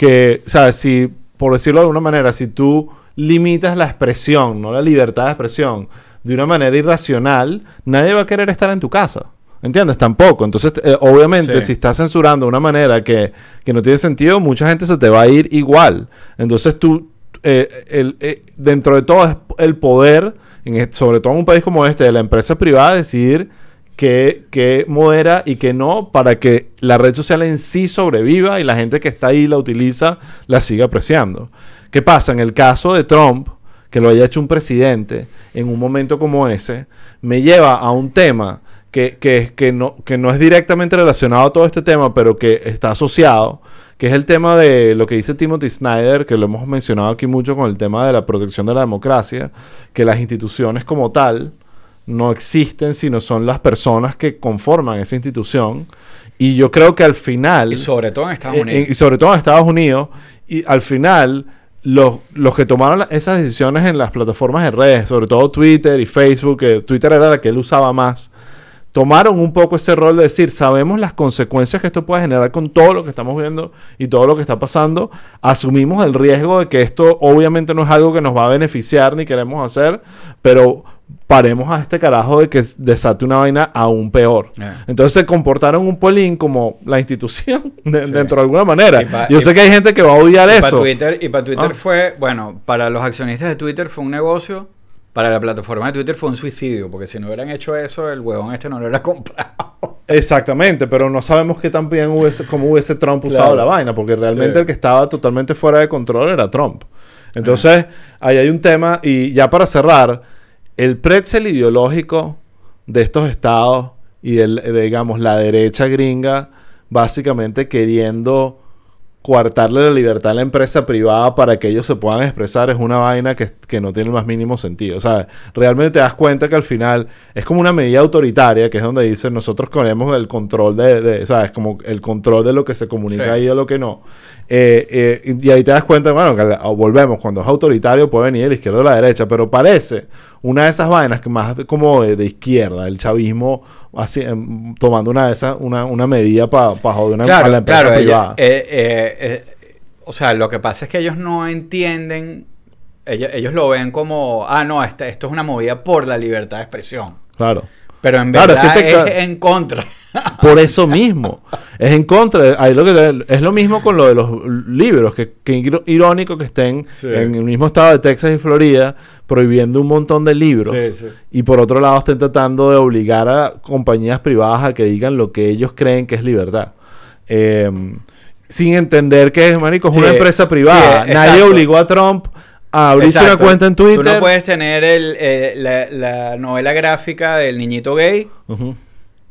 que, o sea, si, por decirlo de alguna manera, si tú limitas la expresión, no la libertad de expresión, de una manera irracional, nadie va a querer estar en tu casa. ¿Entiendes? Tampoco. Entonces, eh, obviamente, Sí. si estás censurando de una manera que, que no tiene sentido, mucha gente se te va a ir igual. Entonces, tú, eh, el- eh, dentro de todo es el poder, en est- sobre todo en un país como este, de la empresa privada, decidir qué modera y qué no, para que la red social en sí sobreviva y la gente que está ahí la utiliza la siga apreciando. ¿Qué pasa? En el caso de Trump, que lo haya hecho un presidente en un momento como ese, me lleva a un tema que, que, que no, que no es directamente relacionado a todo este tema, pero que está asociado, que es el tema de lo que dice Timothy Snyder, que lo hemos mencionado aquí mucho con el tema de la protección de la democracia, que las instituciones como tal no existen, sino son las personas que conforman esa institución. Y yo creo que al final... Y sobre todo en Estados Eh, Unidos. eh, y sobre todo en Estados Unidos. Y al final, los, los que tomaron la- esas decisiones en las plataformas de redes, sobre todo Twitter y Facebook, que Twitter era la que él usaba más, tomaron un poco ese rol de decir, sabemos las consecuencias que esto puede generar con todo lo que estamos viendo y todo lo que está pasando, asumimos el riesgo de que esto obviamente no es algo que nos va a beneficiar ni queremos hacer, pero paremos a este carajo de que desate una vaina aún peor. Eh. Entonces se comportaron un polín como la institución de- Sí. dentro de alguna manera. Pa- Yo sé que hay gente que va a odiar Y eso. Twitter, y para Twitter Ah. fue, bueno, para los accionistas de Twitter fue un negocio, para la plataforma de Twitter fue un suicidio, porque si no hubieran hecho eso, el huevón este no lo hubiera comprado. Exactamente, pero no sabemos qué tan bien hubiese, cómo hubiese Trump Claro. usado la vaina, porque realmente Sí. el que estaba totalmente fuera de control era Trump. Entonces, ahí hay un tema, y ya para cerrar, el pretzel ideológico de estos estados y el, de, digamos, la derecha gringa, básicamente queriendo coartarle la libertad a la empresa privada para que ellos se puedan expresar es una vaina que, que no tiene el más mínimo sentido. O sea, realmente te das cuenta que al final es como una medida autoritaria, que es donde dicen nosotros queremos el control de, como el control de lo que se comunica Sí. y de lo que no. Eh, eh, y ahí te das cuenta, bueno, que la- volvemos, cuando es autoritario puede venir de la izquierda o de la derecha, pero parece una de esas vainas que más como de, de izquierda, el chavismo así, em, tomando una de esas, una, una medida para joder una, a la Claro, empresa claro. privada. eh, eh, eh, o sea, lo que pasa es que ellos no entienden, ellos, ellos lo ven como, ah, no, este- esto es una movida por la libertad de expresión. Claro. Pero en Claro, es verdad que es, en contra. Por eso mismo. Es en contra. lo que, es lo mismo con lo de los libros. Que, que ir- irónico que estén Sí. en el mismo estado de Texas y Florida prohibiendo un montón de libros. Sí, sí. Y por otro lado estén tratando de obligar a compañías privadas a que digan lo que ellos creen que es libertad. Eh, sin entender que es, marico, es Sí, una empresa privada. sí, Nadie exacto. obligó a Trump a abrirse una cuenta en Twitter. Tú no puedes tener el, eh, la, la novela gráfica del niñito gay. Ujú.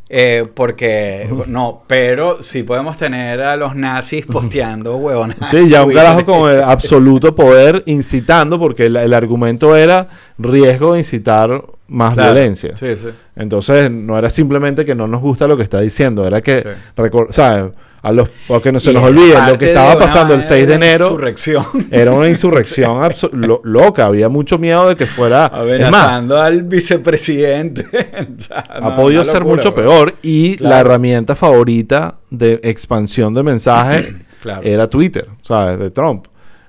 eh, porque no, pero sí podemos tener a los nazis posteando huevonas. Sí, ya un carajo con el absoluto poder incitando, porque el, el argumento era riesgo de incitar más Claro. violencia. Sí, sí. Entonces, no era simplemente que no nos gusta lo que está diciendo, era que, Sí. ¿sabes? A los, porque no se Y nos olvide, lo que estaba pasando el vaina 6 de enero Insurrección. era una insurrección lo- loca, había mucho miedo de que fuera... Más, Amenazando al vicepresidente. O sea, ha podido ser locura, mucho peor y Claro. la herramienta favorita de expansión de mensajes Claro. era Twitter, ¿sabes? De Trump.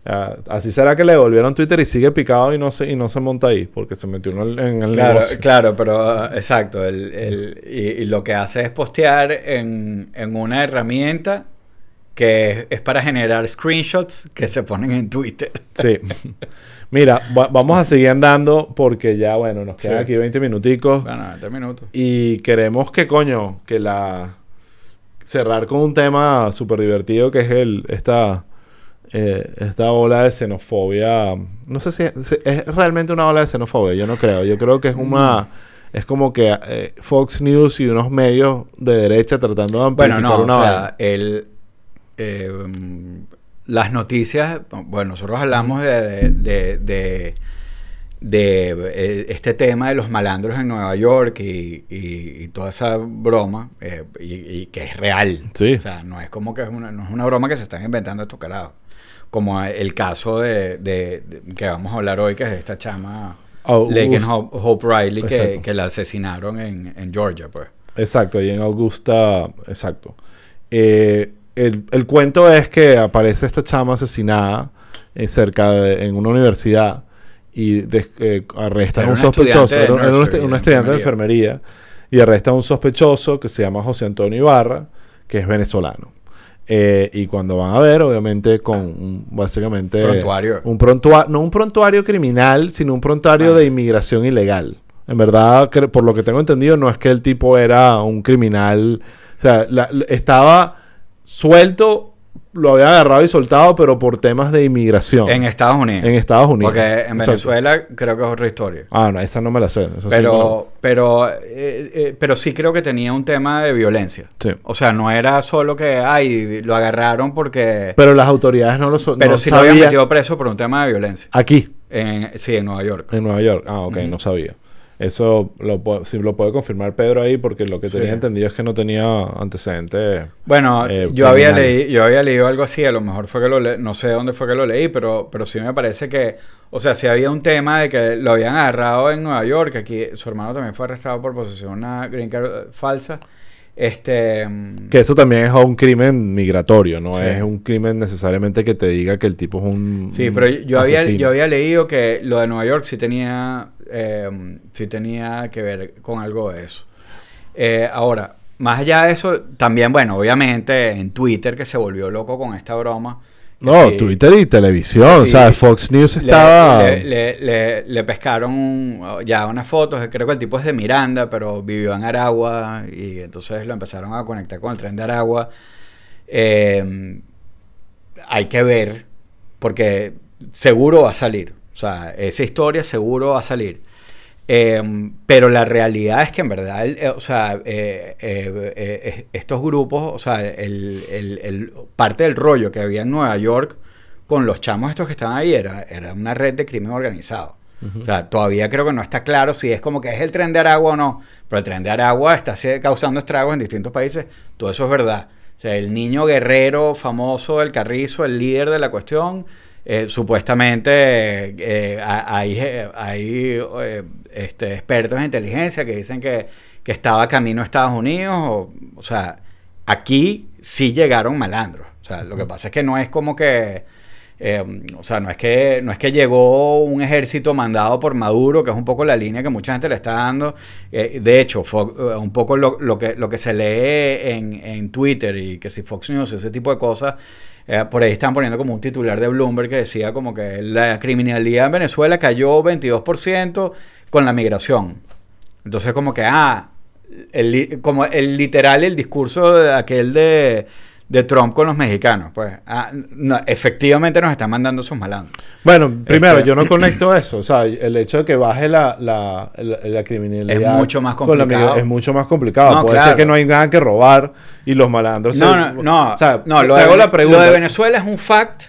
Ah, así será que le devolvieron Twitter y sigue picado y no se, y no se monta ahí porque se metió en el, en el Claro, negocio. claro, pero ah, exacto. el- el- y, y lo que hace es postear en, en una herramienta que es, es para generar screenshots que se ponen en Twitter. Sí. Mira, va- vamos a seguir andando porque ya, bueno, nos quedan Sí. aquí 20 minuticos. Bueno, 20 minutos. Y queremos que, coño, que la... Cerrar con un tema súper divertido que es el esta, eh, esta ola de xenofobia. No sé si si es realmente una ola de xenofobia, yo no creo. Yo creo que es una... Es como que eh, Fox News y unos medios de derecha tratando de Bueno, amplificar no, o una sea, vaina. el, eh, mm, las noticias, bueno, nosotros hablamos de, de, de, de, eh, este tema de los malandros en Nueva York y, y- y toda esa broma, y, y que es real. Sí. O sea, no es como que es una, no es una broma que se están inventando estos carajos. Como el caso de, de- de- que vamos a hablar hoy, que es esta chama Oh, Laken. Hope, Hope Riley, que, la asesinaron en, en Georgia, pues. Exacto, y en Augusta, exacto. Eh, el, el cuento es que aparece esta chama asesinada eh, cerca de, en una universidad y des- eh, arrestan a un sospechoso, de era, era un, de estudiante de enfermería, y arrestan a un sospechoso que se llama José Antonio Ibarra, que es venezolano. Eh, y cuando van a ver, obviamente, con un- básicamente Prontuario. un prontuario, no un prontuario criminal, sino un prontuario Ah. de inmigración ilegal. En verdad, por lo que tengo entendido, no es que el tipo era un criminal. O sea, la- estaba suelto, lo había agarrado y soltado, pero por temas de inmigración. En Estados Unidos. En Estados Unidos. Porque en Exacto. Venezuela creo que es otra historia. Ah, no, esa no me la sé. esa sí Pero, no. pero, eh, eh, pero sí creo que tenía un tema de violencia. Sí. O sea, no era solo que, ay, lo agarraron porque... Pero las autoridades no lo so- Pero no sí lo habían metido preso por un tema de violencia. Aquí, En, sí, en Nueva York. en Nueva York. Ah, ok, no sabía. Eso lo, sí lo puede confirmar Pedro ahí, porque lo que Sí. tenía entendido es que no tenía antecedentes. Bueno, Eh, yo, había leí, yo había leído algo así, a lo mejor fue que lo leí, no sé dónde fue que lo leí, pero, pero sí me parece que, o sea, sí había un tema de que lo habían agarrado en Nueva York, aquí su hermano también fue arrestado por posesión de una green card eh, falsa. Este, mm, Que eso también es un crimen migratorio, no Sí. es un crimen necesariamente que te diga que el tipo es un. Sí, pero yo había, yo había leído que lo de Nueva York sí tenía, eh, sí tenía que ver con algo de eso. Eh, ahora, más allá de eso, también, bueno, obviamente en Twitter que se volvió loco con esta broma. No, sí, Twitter y televisión. Sí. o sea, Fox News estaba. Le, le- le- le pescaron ya unas fotos, creo que el tipo es de Miranda, pero vivió en Aragua y entonces lo empezaron a conectar con el tren de Aragua. Eh, hay que ver, porque seguro va a salir. O sea, esa historia seguro va a salir. Eh, pero la realidad es que en verdad, eh, o sea, eh, eh, estos grupos, o sea, el, el- el- parte del rollo que había en Nueva York con los chamos estos que estaban ahí era, era una red de crimen organizado. O sea, todavía creo que no está claro si es como que es el tren de Aragua o no, pero el tren de Aragua está causando estragos en distintos países, todo eso es verdad. O sea, el niño guerrero famoso, el carrizo, el líder de la cuestión, eh, supuestamente eh, hay, hay este, expertos en inteligencia que dicen que, que estaba camino a Estados Unidos. O, o sea, aquí sí llegaron malandros. O sea, lo que pasa es que no es como que eh, o sea, no es, que, no es que llegó un ejército mandado por Maduro, que es un poco la línea que mucha gente le está dando. Eh, de hecho, eh, un poco lo, que, lo que se lee en, Twitter y que si Fox News, ese tipo de cosas, por ahí están poniendo como un titular de Bloomberg que decía como que la criminalidad en Venezuela cayó 22% con la migración. Entonces como que, ah, el, como el literal, el discurso aquel de de Trump con los mexicanos. Pues ah, efectivamente nos están mandando sus malandros. Bueno, primero, este, yo no conecto eso. O sea, el hecho de que baje la, la, la, criminalidad. Es mucho más complicado. es mucho más complicado. Puede ser que no hay nada que robar y los malandros. No, no, no. O sea, no lo, de, la pregunta. lo de Venezuela es un fact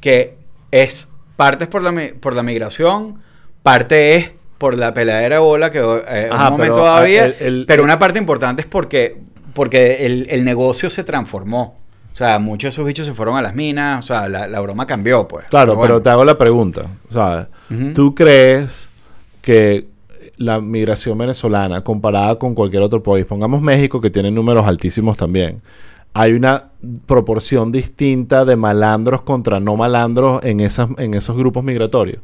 que es parte es por la, por la migración, parte es por la peladera de bola que eh, un momento todavía, pero una parte importante es porque porque el, negocio se transformó. O sea, muchos de esos bichos se fueron a las minas, o sea, la, broma cambió, pues. Claro, pero, te hago la pregunta, o ¿tú crees que la migración venezolana comparada con cualquier otro país, pongamos México que tiene números altísimos también, hay una proporción distinta de malandros contra no malandros en, esas, en esos grupos migratorios?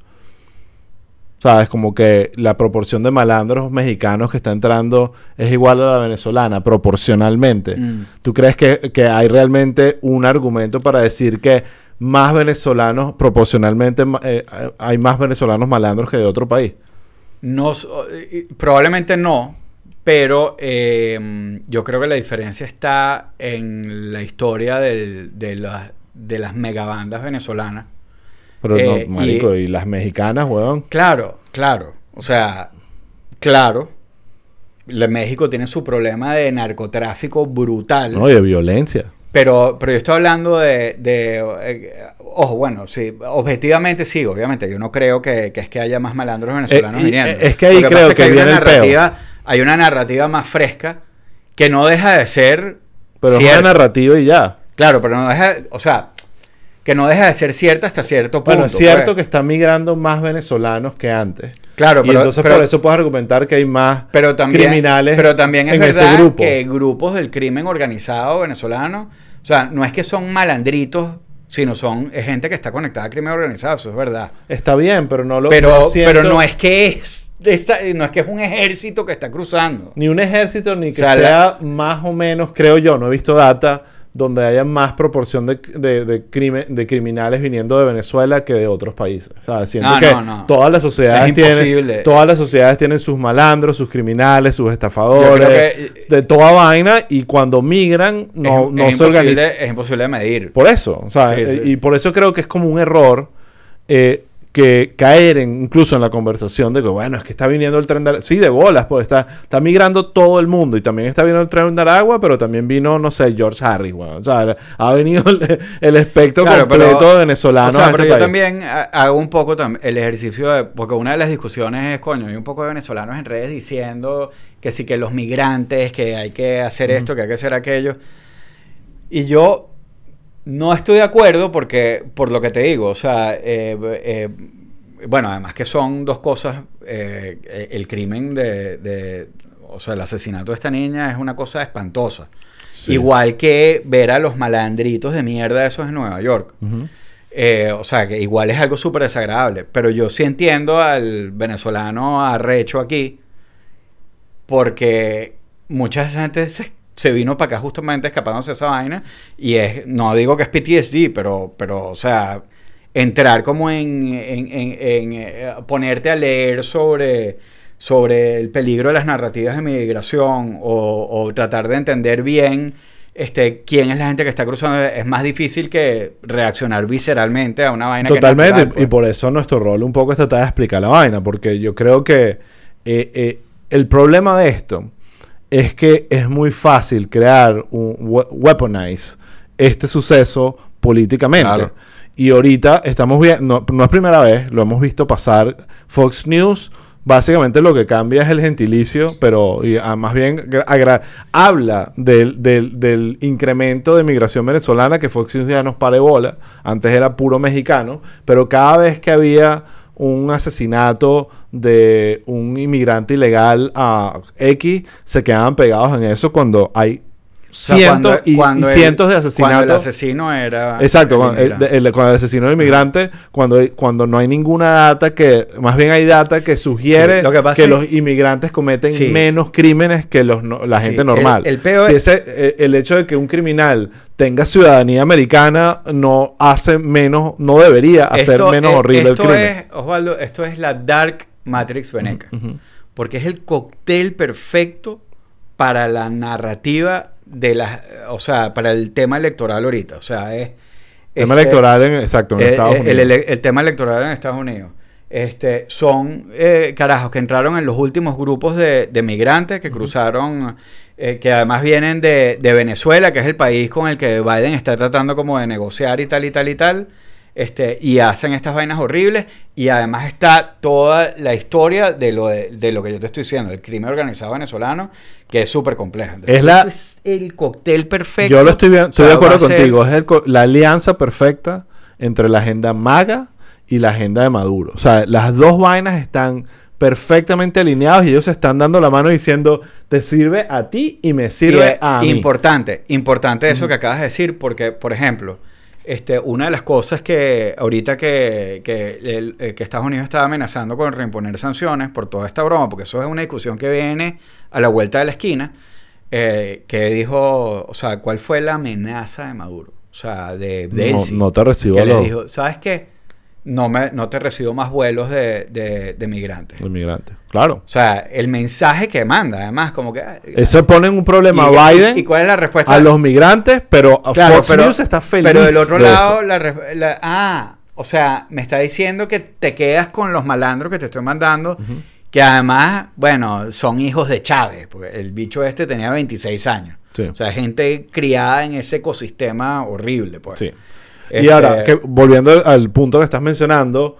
¿Sabes? Como que la proporción de malandros mexicanos que está entrando es igual a la venezolana, proporcionalmente. Mm. ¿Tú crees que, hay realmente un argumento para decir que más venezolanos, proporcionalmente, eh, hay más venezolanos malandros que de otro país? No, probablemente no, pero yo creo que la diferencia está en la historia de, de las megabandas venezolanas pero no, eh, marico, y, las mexicanas, weón. Claro, claro. O sea, claro. México tiene su problema de narcotráfico brutal. No, y de violencia. Pero, pero yo estoy hablando de, eh, ojo, bueno, sí, objetivamente sí, obviamente. Yo no creo que, es que haya más malandros venezolanos eh, viniendo. Es que ahí creo que, hay una narrativa, hay una narrativa más fresca que no deja de ser. Pero es una narrativa y ya. Claro, pero no deja, o sea, que no deja de ser cierta hasta cierto punto. Bueno, es cierto pues. que están migrando más venezolanos que antes. Claro, pero, y entonces por eso puedes argumentar que hay más pero también, criminales pero también es verdad que grupos del crimen organizado venezolano, o sea, no es que son malandritos, sino son gente que está conectada al crimen organizado, eso es verdad. Está bien, pero no lo Pero, pero no es que es no es que es un ejército que está cruzando. Ni un ejército, ni que sea más o menos, creo yo, no he visto data donde haya más proporción de, de, crimen, de criminales viniendo de Venezuela que de otros países. O sea, siento que todas las sociedades tienen todas las sociedades tienen sus malandros, sus criminales, sus estafadores, de toda vaina y cuando migran no, no se organizan. Es imposible de medir. Por eso, o sea, y por eso creo que es como un error eh, que caer en, incluso en la conversación de que, bueno, es que está viniendo el tren de Sí, de bolas, pues está, está migrando todo el mundo y también está viniendo el tren de Aragua, pero también vino, no sé, George Harris, bueno, o sea, ha venido el, espectro completo venezolano. O sea, pero este yo también hago un poco el ejercicio de, porque una de las discusiones es, coño, hay un poco de venezolanos en redes diciendo que sí, que los migrantes, que hay que hacer esto, que hay que hacer aquello. Y yo no estoy de acuerdo porque, por lo que te digo, o sea, eh, eh, bueno, además que son dos cosas, eh, el crimen de, o sea, el asesinato de esta niña es una cosa espantosa. Igual que ver a los malandritos de mierda esos en Nueva York. o sea, que igual es algo súper desagradable. Pero yo sí entiendo al venezolano arrecho aquí porque mucha gente se se vino para acá justamente escapándose de esa vaina. Y es, no digo que es PTSD, pero, pero o sea, entrar como en, en, en, eh, ponerte a leer sobre, sobre el peligro de las narrativas de migración o, o, tratar de entender bien este, quién es la gente que está cruzando, es más difícil que reaccionar visceralmente a una vaina. Totalmente, y pues. por eso nuestro rol un poco es tratar de explicar la vaina, porque yo creo que eh, eh, el problema de esto es que es muy fácil crear un weaponize este suceso políticamente. Y ahorita estamos viendo, no, es primera vez, lo hemos visto pasar. Fox News básicamente lo que cambia es el gentilicio, pero y, ah, más bien habla del, del- del incremento de migración venezolana que fue ciudadanos para bola, antes era puro mexicano, pero cada vez que había un asesinato de un inmigrante ilegal a X, se quedaban pegados en eso cuando hay sea, cientos cuando- y- y, cuando el- cientos de Cuando el asesinatos. asesino era. Exacto, cuando el, inmigrante. el- cuando el asesino del inmigrante, cuando, cuando no hay ninguna data que, más bien hay data que sugiere Sí, lo que que, pasa es- los inmigrantes cometen Sí. menos crímenes que los, no- la gente normal. el peo Si es- ese, eh, el hecho de que un criminal tenga ciudadanía americana no hace menos, no debería hacer Esto menos es- horrible el esto crimen. es, Osvaldo, esto es la Dark Matrix Veneca. Porque es el cóctel perfecto para la narrativa de las. O sea, para el tema electoral ahorita. O sea, es. Tema este, electoral en, exacto, en eh, Estados eh, Unidos. el, el tema electoral en Estados Unidos. Este, son eh, carajos que entraron en los últimos grupos de, de migrantes que cruzaron, eh, que además vienen de, de Venezuela, que es el país con el que Biden está tratando como de negociar y tal y tal y tal. Este, y hacen estas vainas horribles. Y además está toda la historia de lo, de, de lo que yo te estoy diciendo, el crimen organizado venezolano, que es súper compleja. Es la- es el cóctel perfecto. Yo lo estoy viendo, estoy de acuerdo ser- contigo. Es el la alianza perfecta entre la agenda MAGA y la agenda de Maduro. O sea, las dos vainas están perfectamente alineados y ellos se están dando la mano diciendo, te sirve a ti y me sirve a mí. Importante, importante eso que acabas de decir, porque, por ejemplo, este, una de las cosas que ahorita que, que, el- eh, que Estados Unidos está amenazando con reimponer sanciones por toda esta broma, porque eso es una discusión que viene a la vuelta de la esquina, eh, que dijo, o sea, ¿cuál fue la amenaza de Maduro? O sea, de, de No- no te recibo que le los- dijo, ¿sabes qué? No, me, no te recibo más vuelos de, de, de migrantes. Los inmigrantes. Claro. O sea, el mensaje que manda, además, como que... ah, Eso pone en un problema y- a Biden y- ¿Y cuál es la respuesta? a los migrantes, pero a Claro, Fox pero, News está feliz. pero del otro de lado, la, ah, o sea, me está diciendo que te quedas con los malandros que te estoy mandando, que además, bueno, son hijos de Chávez, porque el bicho este tenía 26 años. Sí. O sea, gente criada en ese ecosistema horrible, pues. Sí. Este, Y ahora, que, volviendo al, al punto que estás mencionando,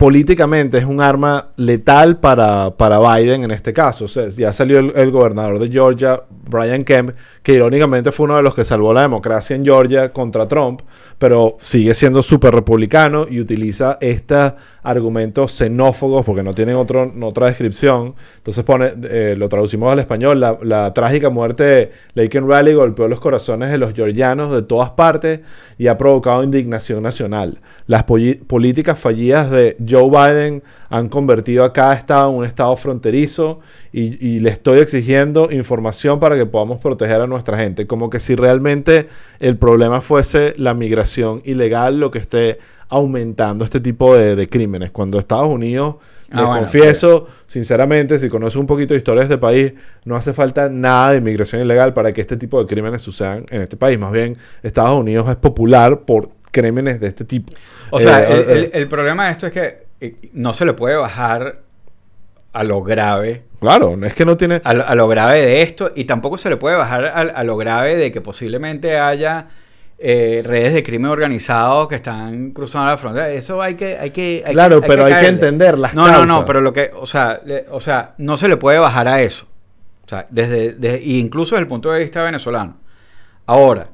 políticamente es un arma letal para, para Biden en este caso. O sea, ya salió el, el gobernador de Georgia, Brian Kemp, que irónicamente fue uno de los que salvó la democracia en Georgia contra Trump, pero sigue siendo súper republicano y utiliza estos argumentos xenófobos porque no tienen otro, otra descripción. Entonces pone, eh, lo traducimos al español, la, trágica muerte de Laken Rally golpeó los corazones de los georgianos de todas partes y ha provocado indignación nacional. Las políticas fallidas de Joe Biden han convertido a cada estado en un estado fronterizo y, y le estoy exigiendo información para que podamos proteger a nuestra gente. Como que si realmente el problema fuese la migración ilegal lo que esté aumentando este tipo de, de crímenes. Cuando Estados Unidos, Ah, les bueno, confieso, sinceramente, si conoces un poquito de historias de este país, no hace falta nada de inmigración ilegal para que este tipo de crímenes sucedan en este país. Más bien, Estados Unidos es popular por crímenes de este tipo. O sea, Eh, el, eh, el- el problema de esto es que eh, no se le puede bajar a lo grave Claro, es que no tiene... a lo, a lo grave de esto y tampoco se le puede bajar a, a lo grave de que posiblemente haya eh, redes de crimen organizado que están cruzando la frontera. Eso hay que... Hay que hay Claro, que- pero hay que entender las No, no, causas. no, pero lo que... O sea, le- o sea, no se le puede bajar a eso. O sea, desde, incluso desde el punto de vista venezolano. Ahora,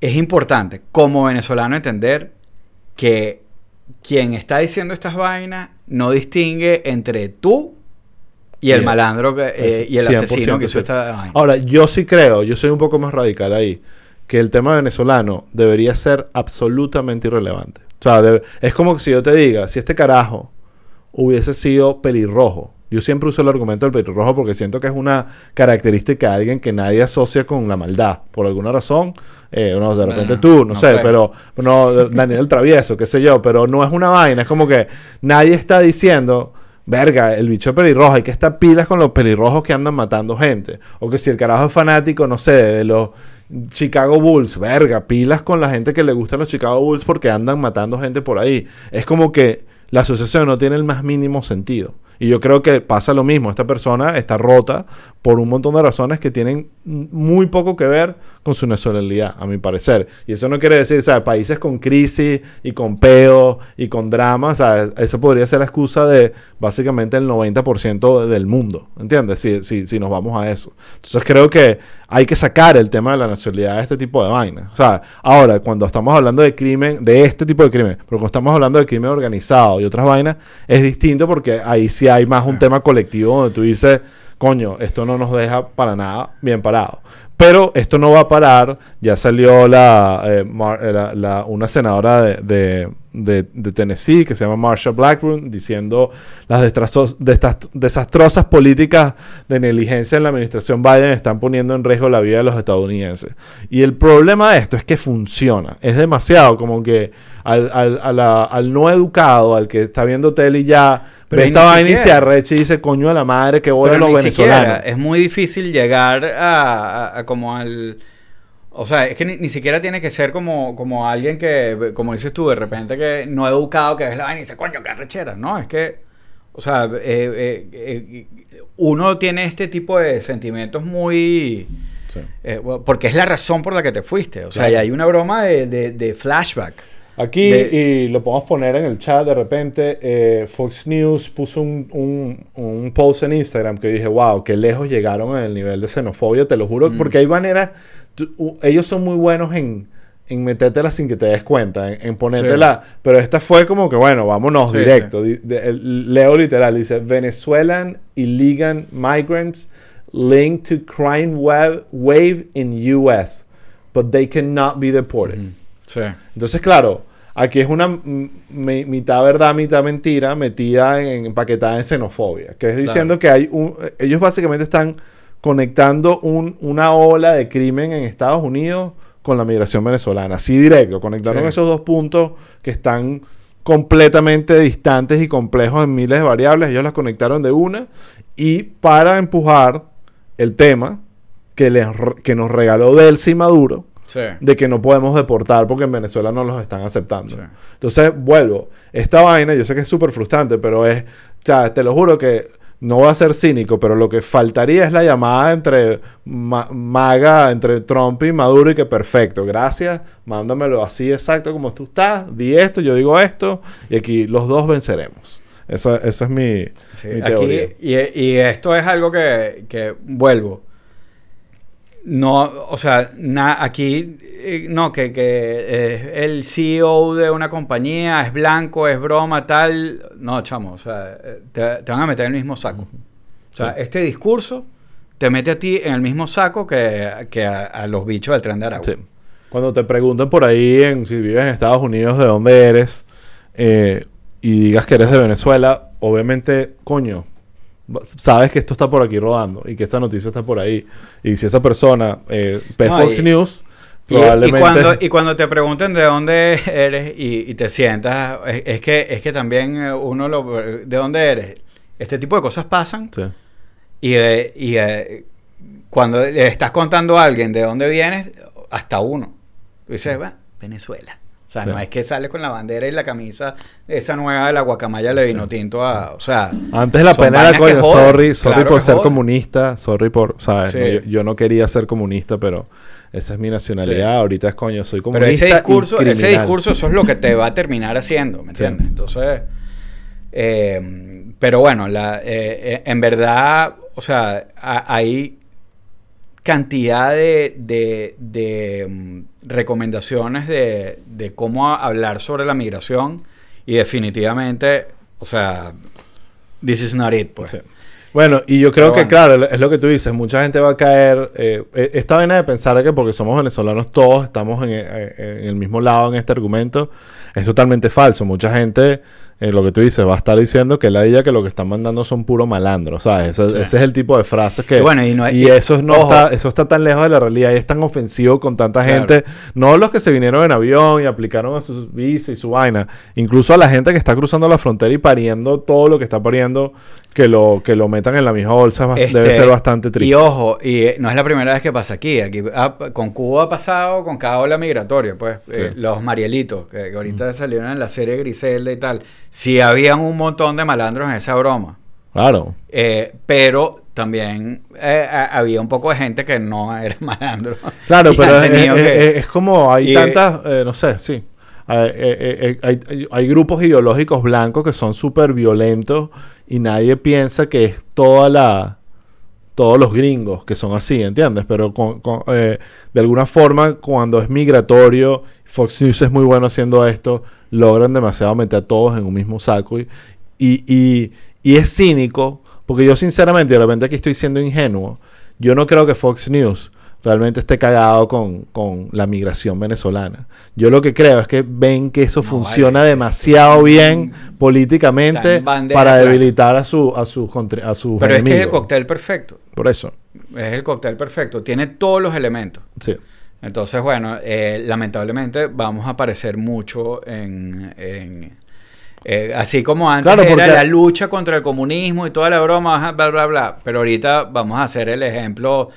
es importante como venezolano entender que quien está diciendo estas vainas no distingue entre tú y el malandro que, eh, y el 100% asesino que hizo esta vaina. Ahora, yo sí creo, yo soy un poco más radical ahí, que el tema venezolano debería ser absolutamente irrelevante. O sea, es como si yo te diga, si este carajo hubiese sido pelirrojo, yo siempre uso el argumento del pelirrojo porque siento que es una característica de alguien que nadie asocia con la maldad, por alguna razón. Eh, no, de repente Bueno, tú, no, no sé, sé. pero no, Daniel el Travieso, qué sé yo, pero no es una vaina, es como que nadie está diciendo, verga, el bicho es pelirrojo, hay que estar pilas con los pelirrojos que andan matando gente. O que si el carajo es fanático, no sé, de los Chicago Bulls, verga, pilas con la gente que le gustan los Chicago Bulls porque andan matando gente por ahí. Es como que la asociación no tiene el más mínimo sentido. Y yo creo que pasa lo mismo. Esta persona está rota por un montón de razones que tienen muy poco que ver con su nacionalidad, a mi parecer. Y eso no quiere decir, sea, países con crisis y con peo y con drama, sea, eso podría ser la excusa de básicamente el 90% del mundo, ¿entiendes? Si, si, si nos vamos a eso. Entonces creo que hay que sacar el tema de la nacionalidad de este tipo de vainas. O sea, ahora, cuando estamos hablando de crimen, de este tipo de crimen, pero cuando estamos hablando de crimen organizado y otras vainas, es distinto porque ahí sí hay más un tema colectivo donde tú dices, coño, esto no nos deja para nada bien parado. Pero esto no va a parar. Ya salió la, eh, Mar- eh, la- la- una senadora de, de- de- de Tennessee que se llama Marsha Blackburn diciendo las desastrosas políticas de negligencia en la administración Biden están poniendo en riesgo la vida de los estadounidenses. Y el problema de esto es que funciona. Es demasiado como que al, al- a la- al no educado, al que está viendo tele y ya Pero esta vaina y se siquiera. arrecha y dice, coño a la madre, que Pero los venezolanos. siquiera, es muy difícil llegar a, a- a como al... O sea, es que ni, ni siquiera tiene que ser como, como alguien que, como dices tú, de repente que no educado, que ves la vaina y dice, coño, qué arrechera. No, es que, o sea, eh, eh, eh, uno tiene este tipo de sentimientos muy... Sí. porque es la razón por la que te fuiste. O sea, Claro. y hay una broma de, de- de flashback. Aquí, De- y lo podemos poner en el chat de repente, Fox News puso un, un- un post en Instagram que dije, wow, qué lejos llegaron en el nivel de xenofobia, te lo juro, Mm. porque hay maneras, tú- ellos son muy buenos en, en metértela sin que te des cuenta, en, en ponértela, pero esta fue como que, bueno, vámonos Sí, directo. De- el- leo literal, dice, Venezuelan illegal migrants linked to crime wave, wave in US, but they cannot be deported. Sí. Entonces, claro, aquí es una mi- mitad verdad, mitad mentira metida en, empaquetada en xenofobia, que es diciendo que hay un, ellos básicamente están conectando un- una ola de crimen en Estados Unidos con la migración venezolana, así directo, conectaron Sí. esos dos puntos que están completamente distantes y complejos en miles de variables, ellos las conectaron de una y para empujar el tema que, les, que nos regaló Delcy Maduro, Sí. de que no podemos deportar porque en Venezuela no los están aceptando. Sí. Entonces, vuelvo. Esta vaina, yo sé que es súper frustrante, pero es, o sea, te lo juro que no voy a ser cínico, pero lo que faltaría es la llamada entre Ma- Maga, entre Trump y Maduro y que perfecto, gracias, mándamelo así exacto como tú estás, di esto, yo digo esto, y aquí los dos venceremos. Esa, esa es mi, Sí, mi aquí, teoría. y, y esto es algo que, que vuelvo. No, o sea, na- aquí, eh, no, que, que es el CEO de una compañía, es blanco, es broma, tal. No, chamo, o sea, eh, te, te van a meter en el mismo saco. O sea, Sí. este discurso te mete a ti en el mismo saco que, que a, a los bichos del tren de Aragua. Sí. Cuando te pregunten por ahí en, si vives en Estados Unidos de dónde eres eh, y digas que eres de Venezuela, obviamente, coño, sabes que esto está por aquí rodando y que esta noticia está por ahí. Y si esa persona eh, ve No, Fox y- News, Y, y probablemente... cuando, y cuando te pregunten de dónde eres y, y te sientas, es, es que, es que también eh, uno lo... ¿De dónde eres? Este tipo de cosas pasan Sí. y, y cuando le estás contando a alguien de dónde vienes, hasta uno. Dices, "Va, Venezuela. O sea, Sí. no es que sales con la bandera y la camisa esa nueva de la guacamaya le vino tinto a... O sea... Antes la pena era, coño, sorry, sorry Claro por ser comunista, sorry por, ¿sabes? Sí. Yo, yo no quería ser comunista, pero esa es mi nacionalidad. Ahorita es, coño, soy Pero comunista ese discurso, y ese discurso, eso es lo que te va a terminar haciendo, ¿me entiendes? Entonces, eh, pero bueno, la, eh, eh, en verdad, o sea, a- hay cantidad de, de- de, mm, recomendaciones de, de cómo hablar sobre la migración y definitivamente, o sea, this is not it, pues. Sí. Bueno, y yo creo Pero que, bueno. claro, es lo que tú dices, mucha gente va a caer, eh, eh, esta vaina de pensar que porque somos venezolanos todos estamos en, eh, en el mismo lado en este argumento, es totalmente falso. Mucha gente, eh, lo que tú dices, va a estar diciendo que la ella que lo que están mandando son puro malandros, ¿sabes? Ese, Sí. ese es el tipo de frases que... Y bueno, y no- y y- eso, no ojo. está, eso está tan lejos de la realidad y es tan ofensivo con tanta Claro. gente. No los que se vinieron en avión y aplicaron a su visa y su vaina. Incluso a la gente que está cruzando la frontera y pariendo todo lo que está pariendo, que lo, que lo metan en la misma bolsa, debe Este, ser bastante Y triste. ojo, y eh, no es la primera vez que pasa aquí. aquí con Cuba ha pasado con cada ola migratoria, pues. eh, los Marielitos, que, que ahorita salieron en la serie Griselda y tal. Sí habían un montón de malandros en esa broma. Claro. Eh, pero también eh, a- había un poco de gente que no era malandro. Claro, pero es, tenido es- que- es- es como hay y- tantas, eh, no sé, sí. Hay, hay- hay- hay grupos ideológicos blancos que son súper violentos y nadie piensa que es toda la todos los gringos que son así, ¿entiendes? Pero eh, de alguna forma, cuando es migratorio, Fox News es muy bueno haciendo esto, logran demasiado meter a todos en un mismo saco y, y, y- y es cínico, porque yo sinceramente, de repente aquí estoy siendo ingenuo, yo no creo que Fox News realmente esté cagado con, con la migración venezolana. Yo lo que creo es que ven que eso No, funciona vale, demasiado bien políticamente para plana. debilitar a su a sus a sus Pero es que es el cóctel perfecto. Por eso, Es el cóctel perfecto. Tiene todos los elementos. sí. Entonces, bueno, eh, lamentablemente vamos a aparecer mucho en... en- eh, así como antes Claro, era la lucha contra el comunismo y toda la broma, bla, bla, bla. Pero ahorita vamos a hacer el ejemplo,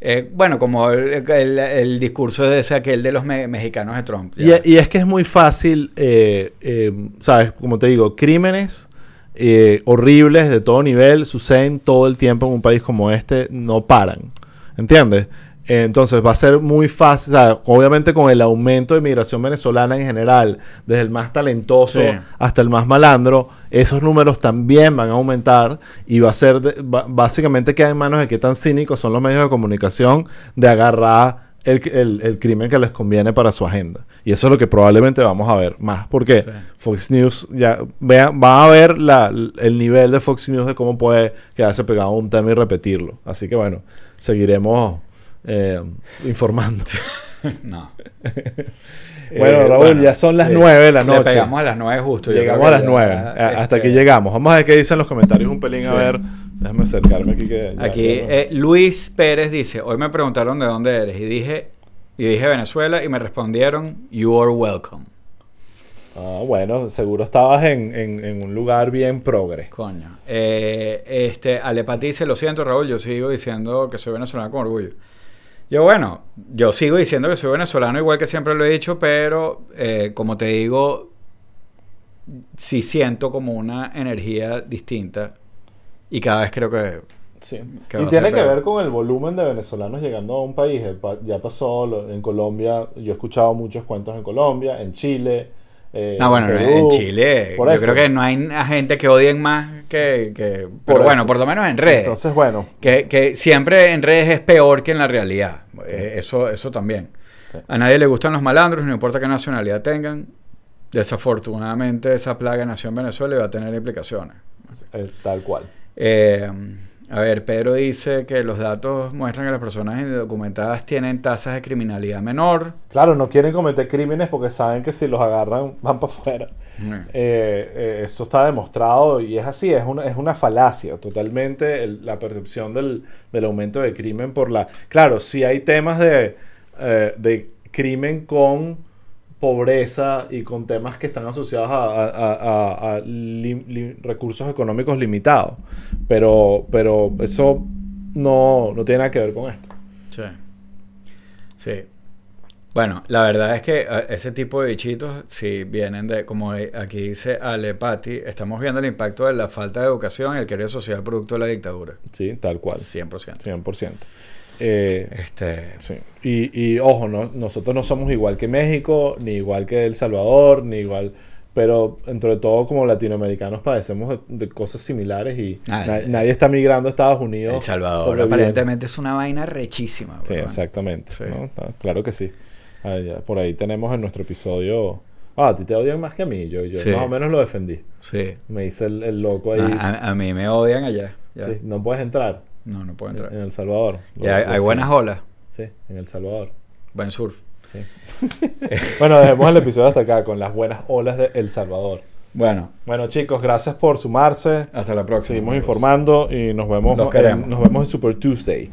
eh, bueno, como el, el- el discurso de ese, aquel de los me- mexicanos de Trump. Y es que es muy fácil, eh, eh, ¿sabes? Como te digo, crímenes eh, horribles de todo nivel suceden todo el tiempo en un país como este, no paran. ¿Entiendes? Entonces va a ser muy fácil, o sea, obviamente con el aumento de migración venezolana en general, desde el más talentoso Sí. hasta el más malandro, esos números también van a aumentar y va a ser, de- básicamente queda en manos de qué tan cínicos son los medios de comunicación de agarrar el, el- el crimen que les conviene para su agenda. Y eso es lo que probablemente vamos a ver más, porque Sí. Fox News, ya vean, van a ver la- el nivel de Fox News de cómo puede quedarse pegado a un tema y repetirlo. Así que bueno, seguiremos eh, informando. no. Bueno, Eh, Raúl, ya son las sí. nueve de la Le noche. pegamos a las nueve justo. yo Llegamos a que las ya, nueve. A- Hasta este, aquí llegamos. Vamos a ver qué dicen los comentarios un pelín. A ver. Déjame acercarme aquí. Que ya- Aquí ya eh, Luis Pérez dice, hoy me preguntaron de dónde eres y dije, y dije Venezuela y me respondieron, you are welcome. Ah, bueno, seguro estabas en, en- en un lugar bien progre. Coño. Eh, este, Alepati dice, lo siento Raúl, yo sigo diciendo que soy venezolano con orgullo. Yo bueno, yo sigo diciendo que soy venezolano igual que siempre lo he dicho, pero eh, como te digo, sí siento como una energía distinta y cada vez creo que... Sí. Que Y tiene que ver con el volumen de venezolanos llegando a un país. Eh, Ya pasó en Colombia. Yo he escuchado muchos cuentos en Colombia, en Chile. Eh, Ah, bueno, en. Chile yo eso. creo que no hay gente que odien más que... que- pero Por bueno, eso. por lo menos en redes. Entonces, bueno. Que, que siempre en redes es peor que en la realidad. Eh, eso, eso también. Sí. A nadie le gustan los malandros, no importa qué nacionalidad tengan. Desafortunadamente esa plaga nació en Venezuela y va a tener implicaciones. eh, tal cual. Eh, a ver, Pedro dice que los datos muestran que las personas indocumentadas tienen tasas de criminalidad menor. Claro, no quieren cometer crímenes porque saben que si los agarran van para afuera. Mm. Eh, eh, eso está demostrado y es así, es una, es una falacia totalmente el- la percepción del, del aumento de crimen por la... Claro, sí hay temas de, eh, de crimen con pobreza y con temas que están asociados a, a- a- recursos económicos limitados, pero, pero eso no, no tiene nada que ver con esto. Sí. Sí. Bueno, la verdad es que eh, ese tipo de bichitos, si vienen de, como aquí dice Alepati, estamos viendo el impacto de la falta de educación y el querer social producto de la dictadura. Sí, tal cual, 100%. 100%. Eh, Este, Sí. Y, y, ojo, no, nosotros no somos igual que México, ni igual que El Salvador, ni igual. Pero entre todo, como latinoamericanos, padecemos de, de cosas similares y Ah, na- eh. nadie está migrando a Estados Unidos. El Salvador aparentemente es una vaina rechísima. Sí, exactamente. Sí. ¿no? Ah, Claro que sí. Ah, Por ahí tenemos en nuestro episodio. Ah, a ti te odian más que a mí. Yo, yo Sí. más o menos lo defendí. Sí. Me hice el, el loco ahí. A, a- a mí me odian allá. ya. Sí, no puedes entrar No, no puedo en, entrar. en El Salvador. Y hay, buenas olas. Sí, en El Salvador. Buen surf. Sí. bueno, dejemos el episodio hasta acá con las buenas olas de El Salvador. Bueno, Bueno, chicos, gracias por sumarse. hasta la próxima. Seguimos amigos. informando y nos vemos, Los en, queremos. nos vemos en Super Tuesday.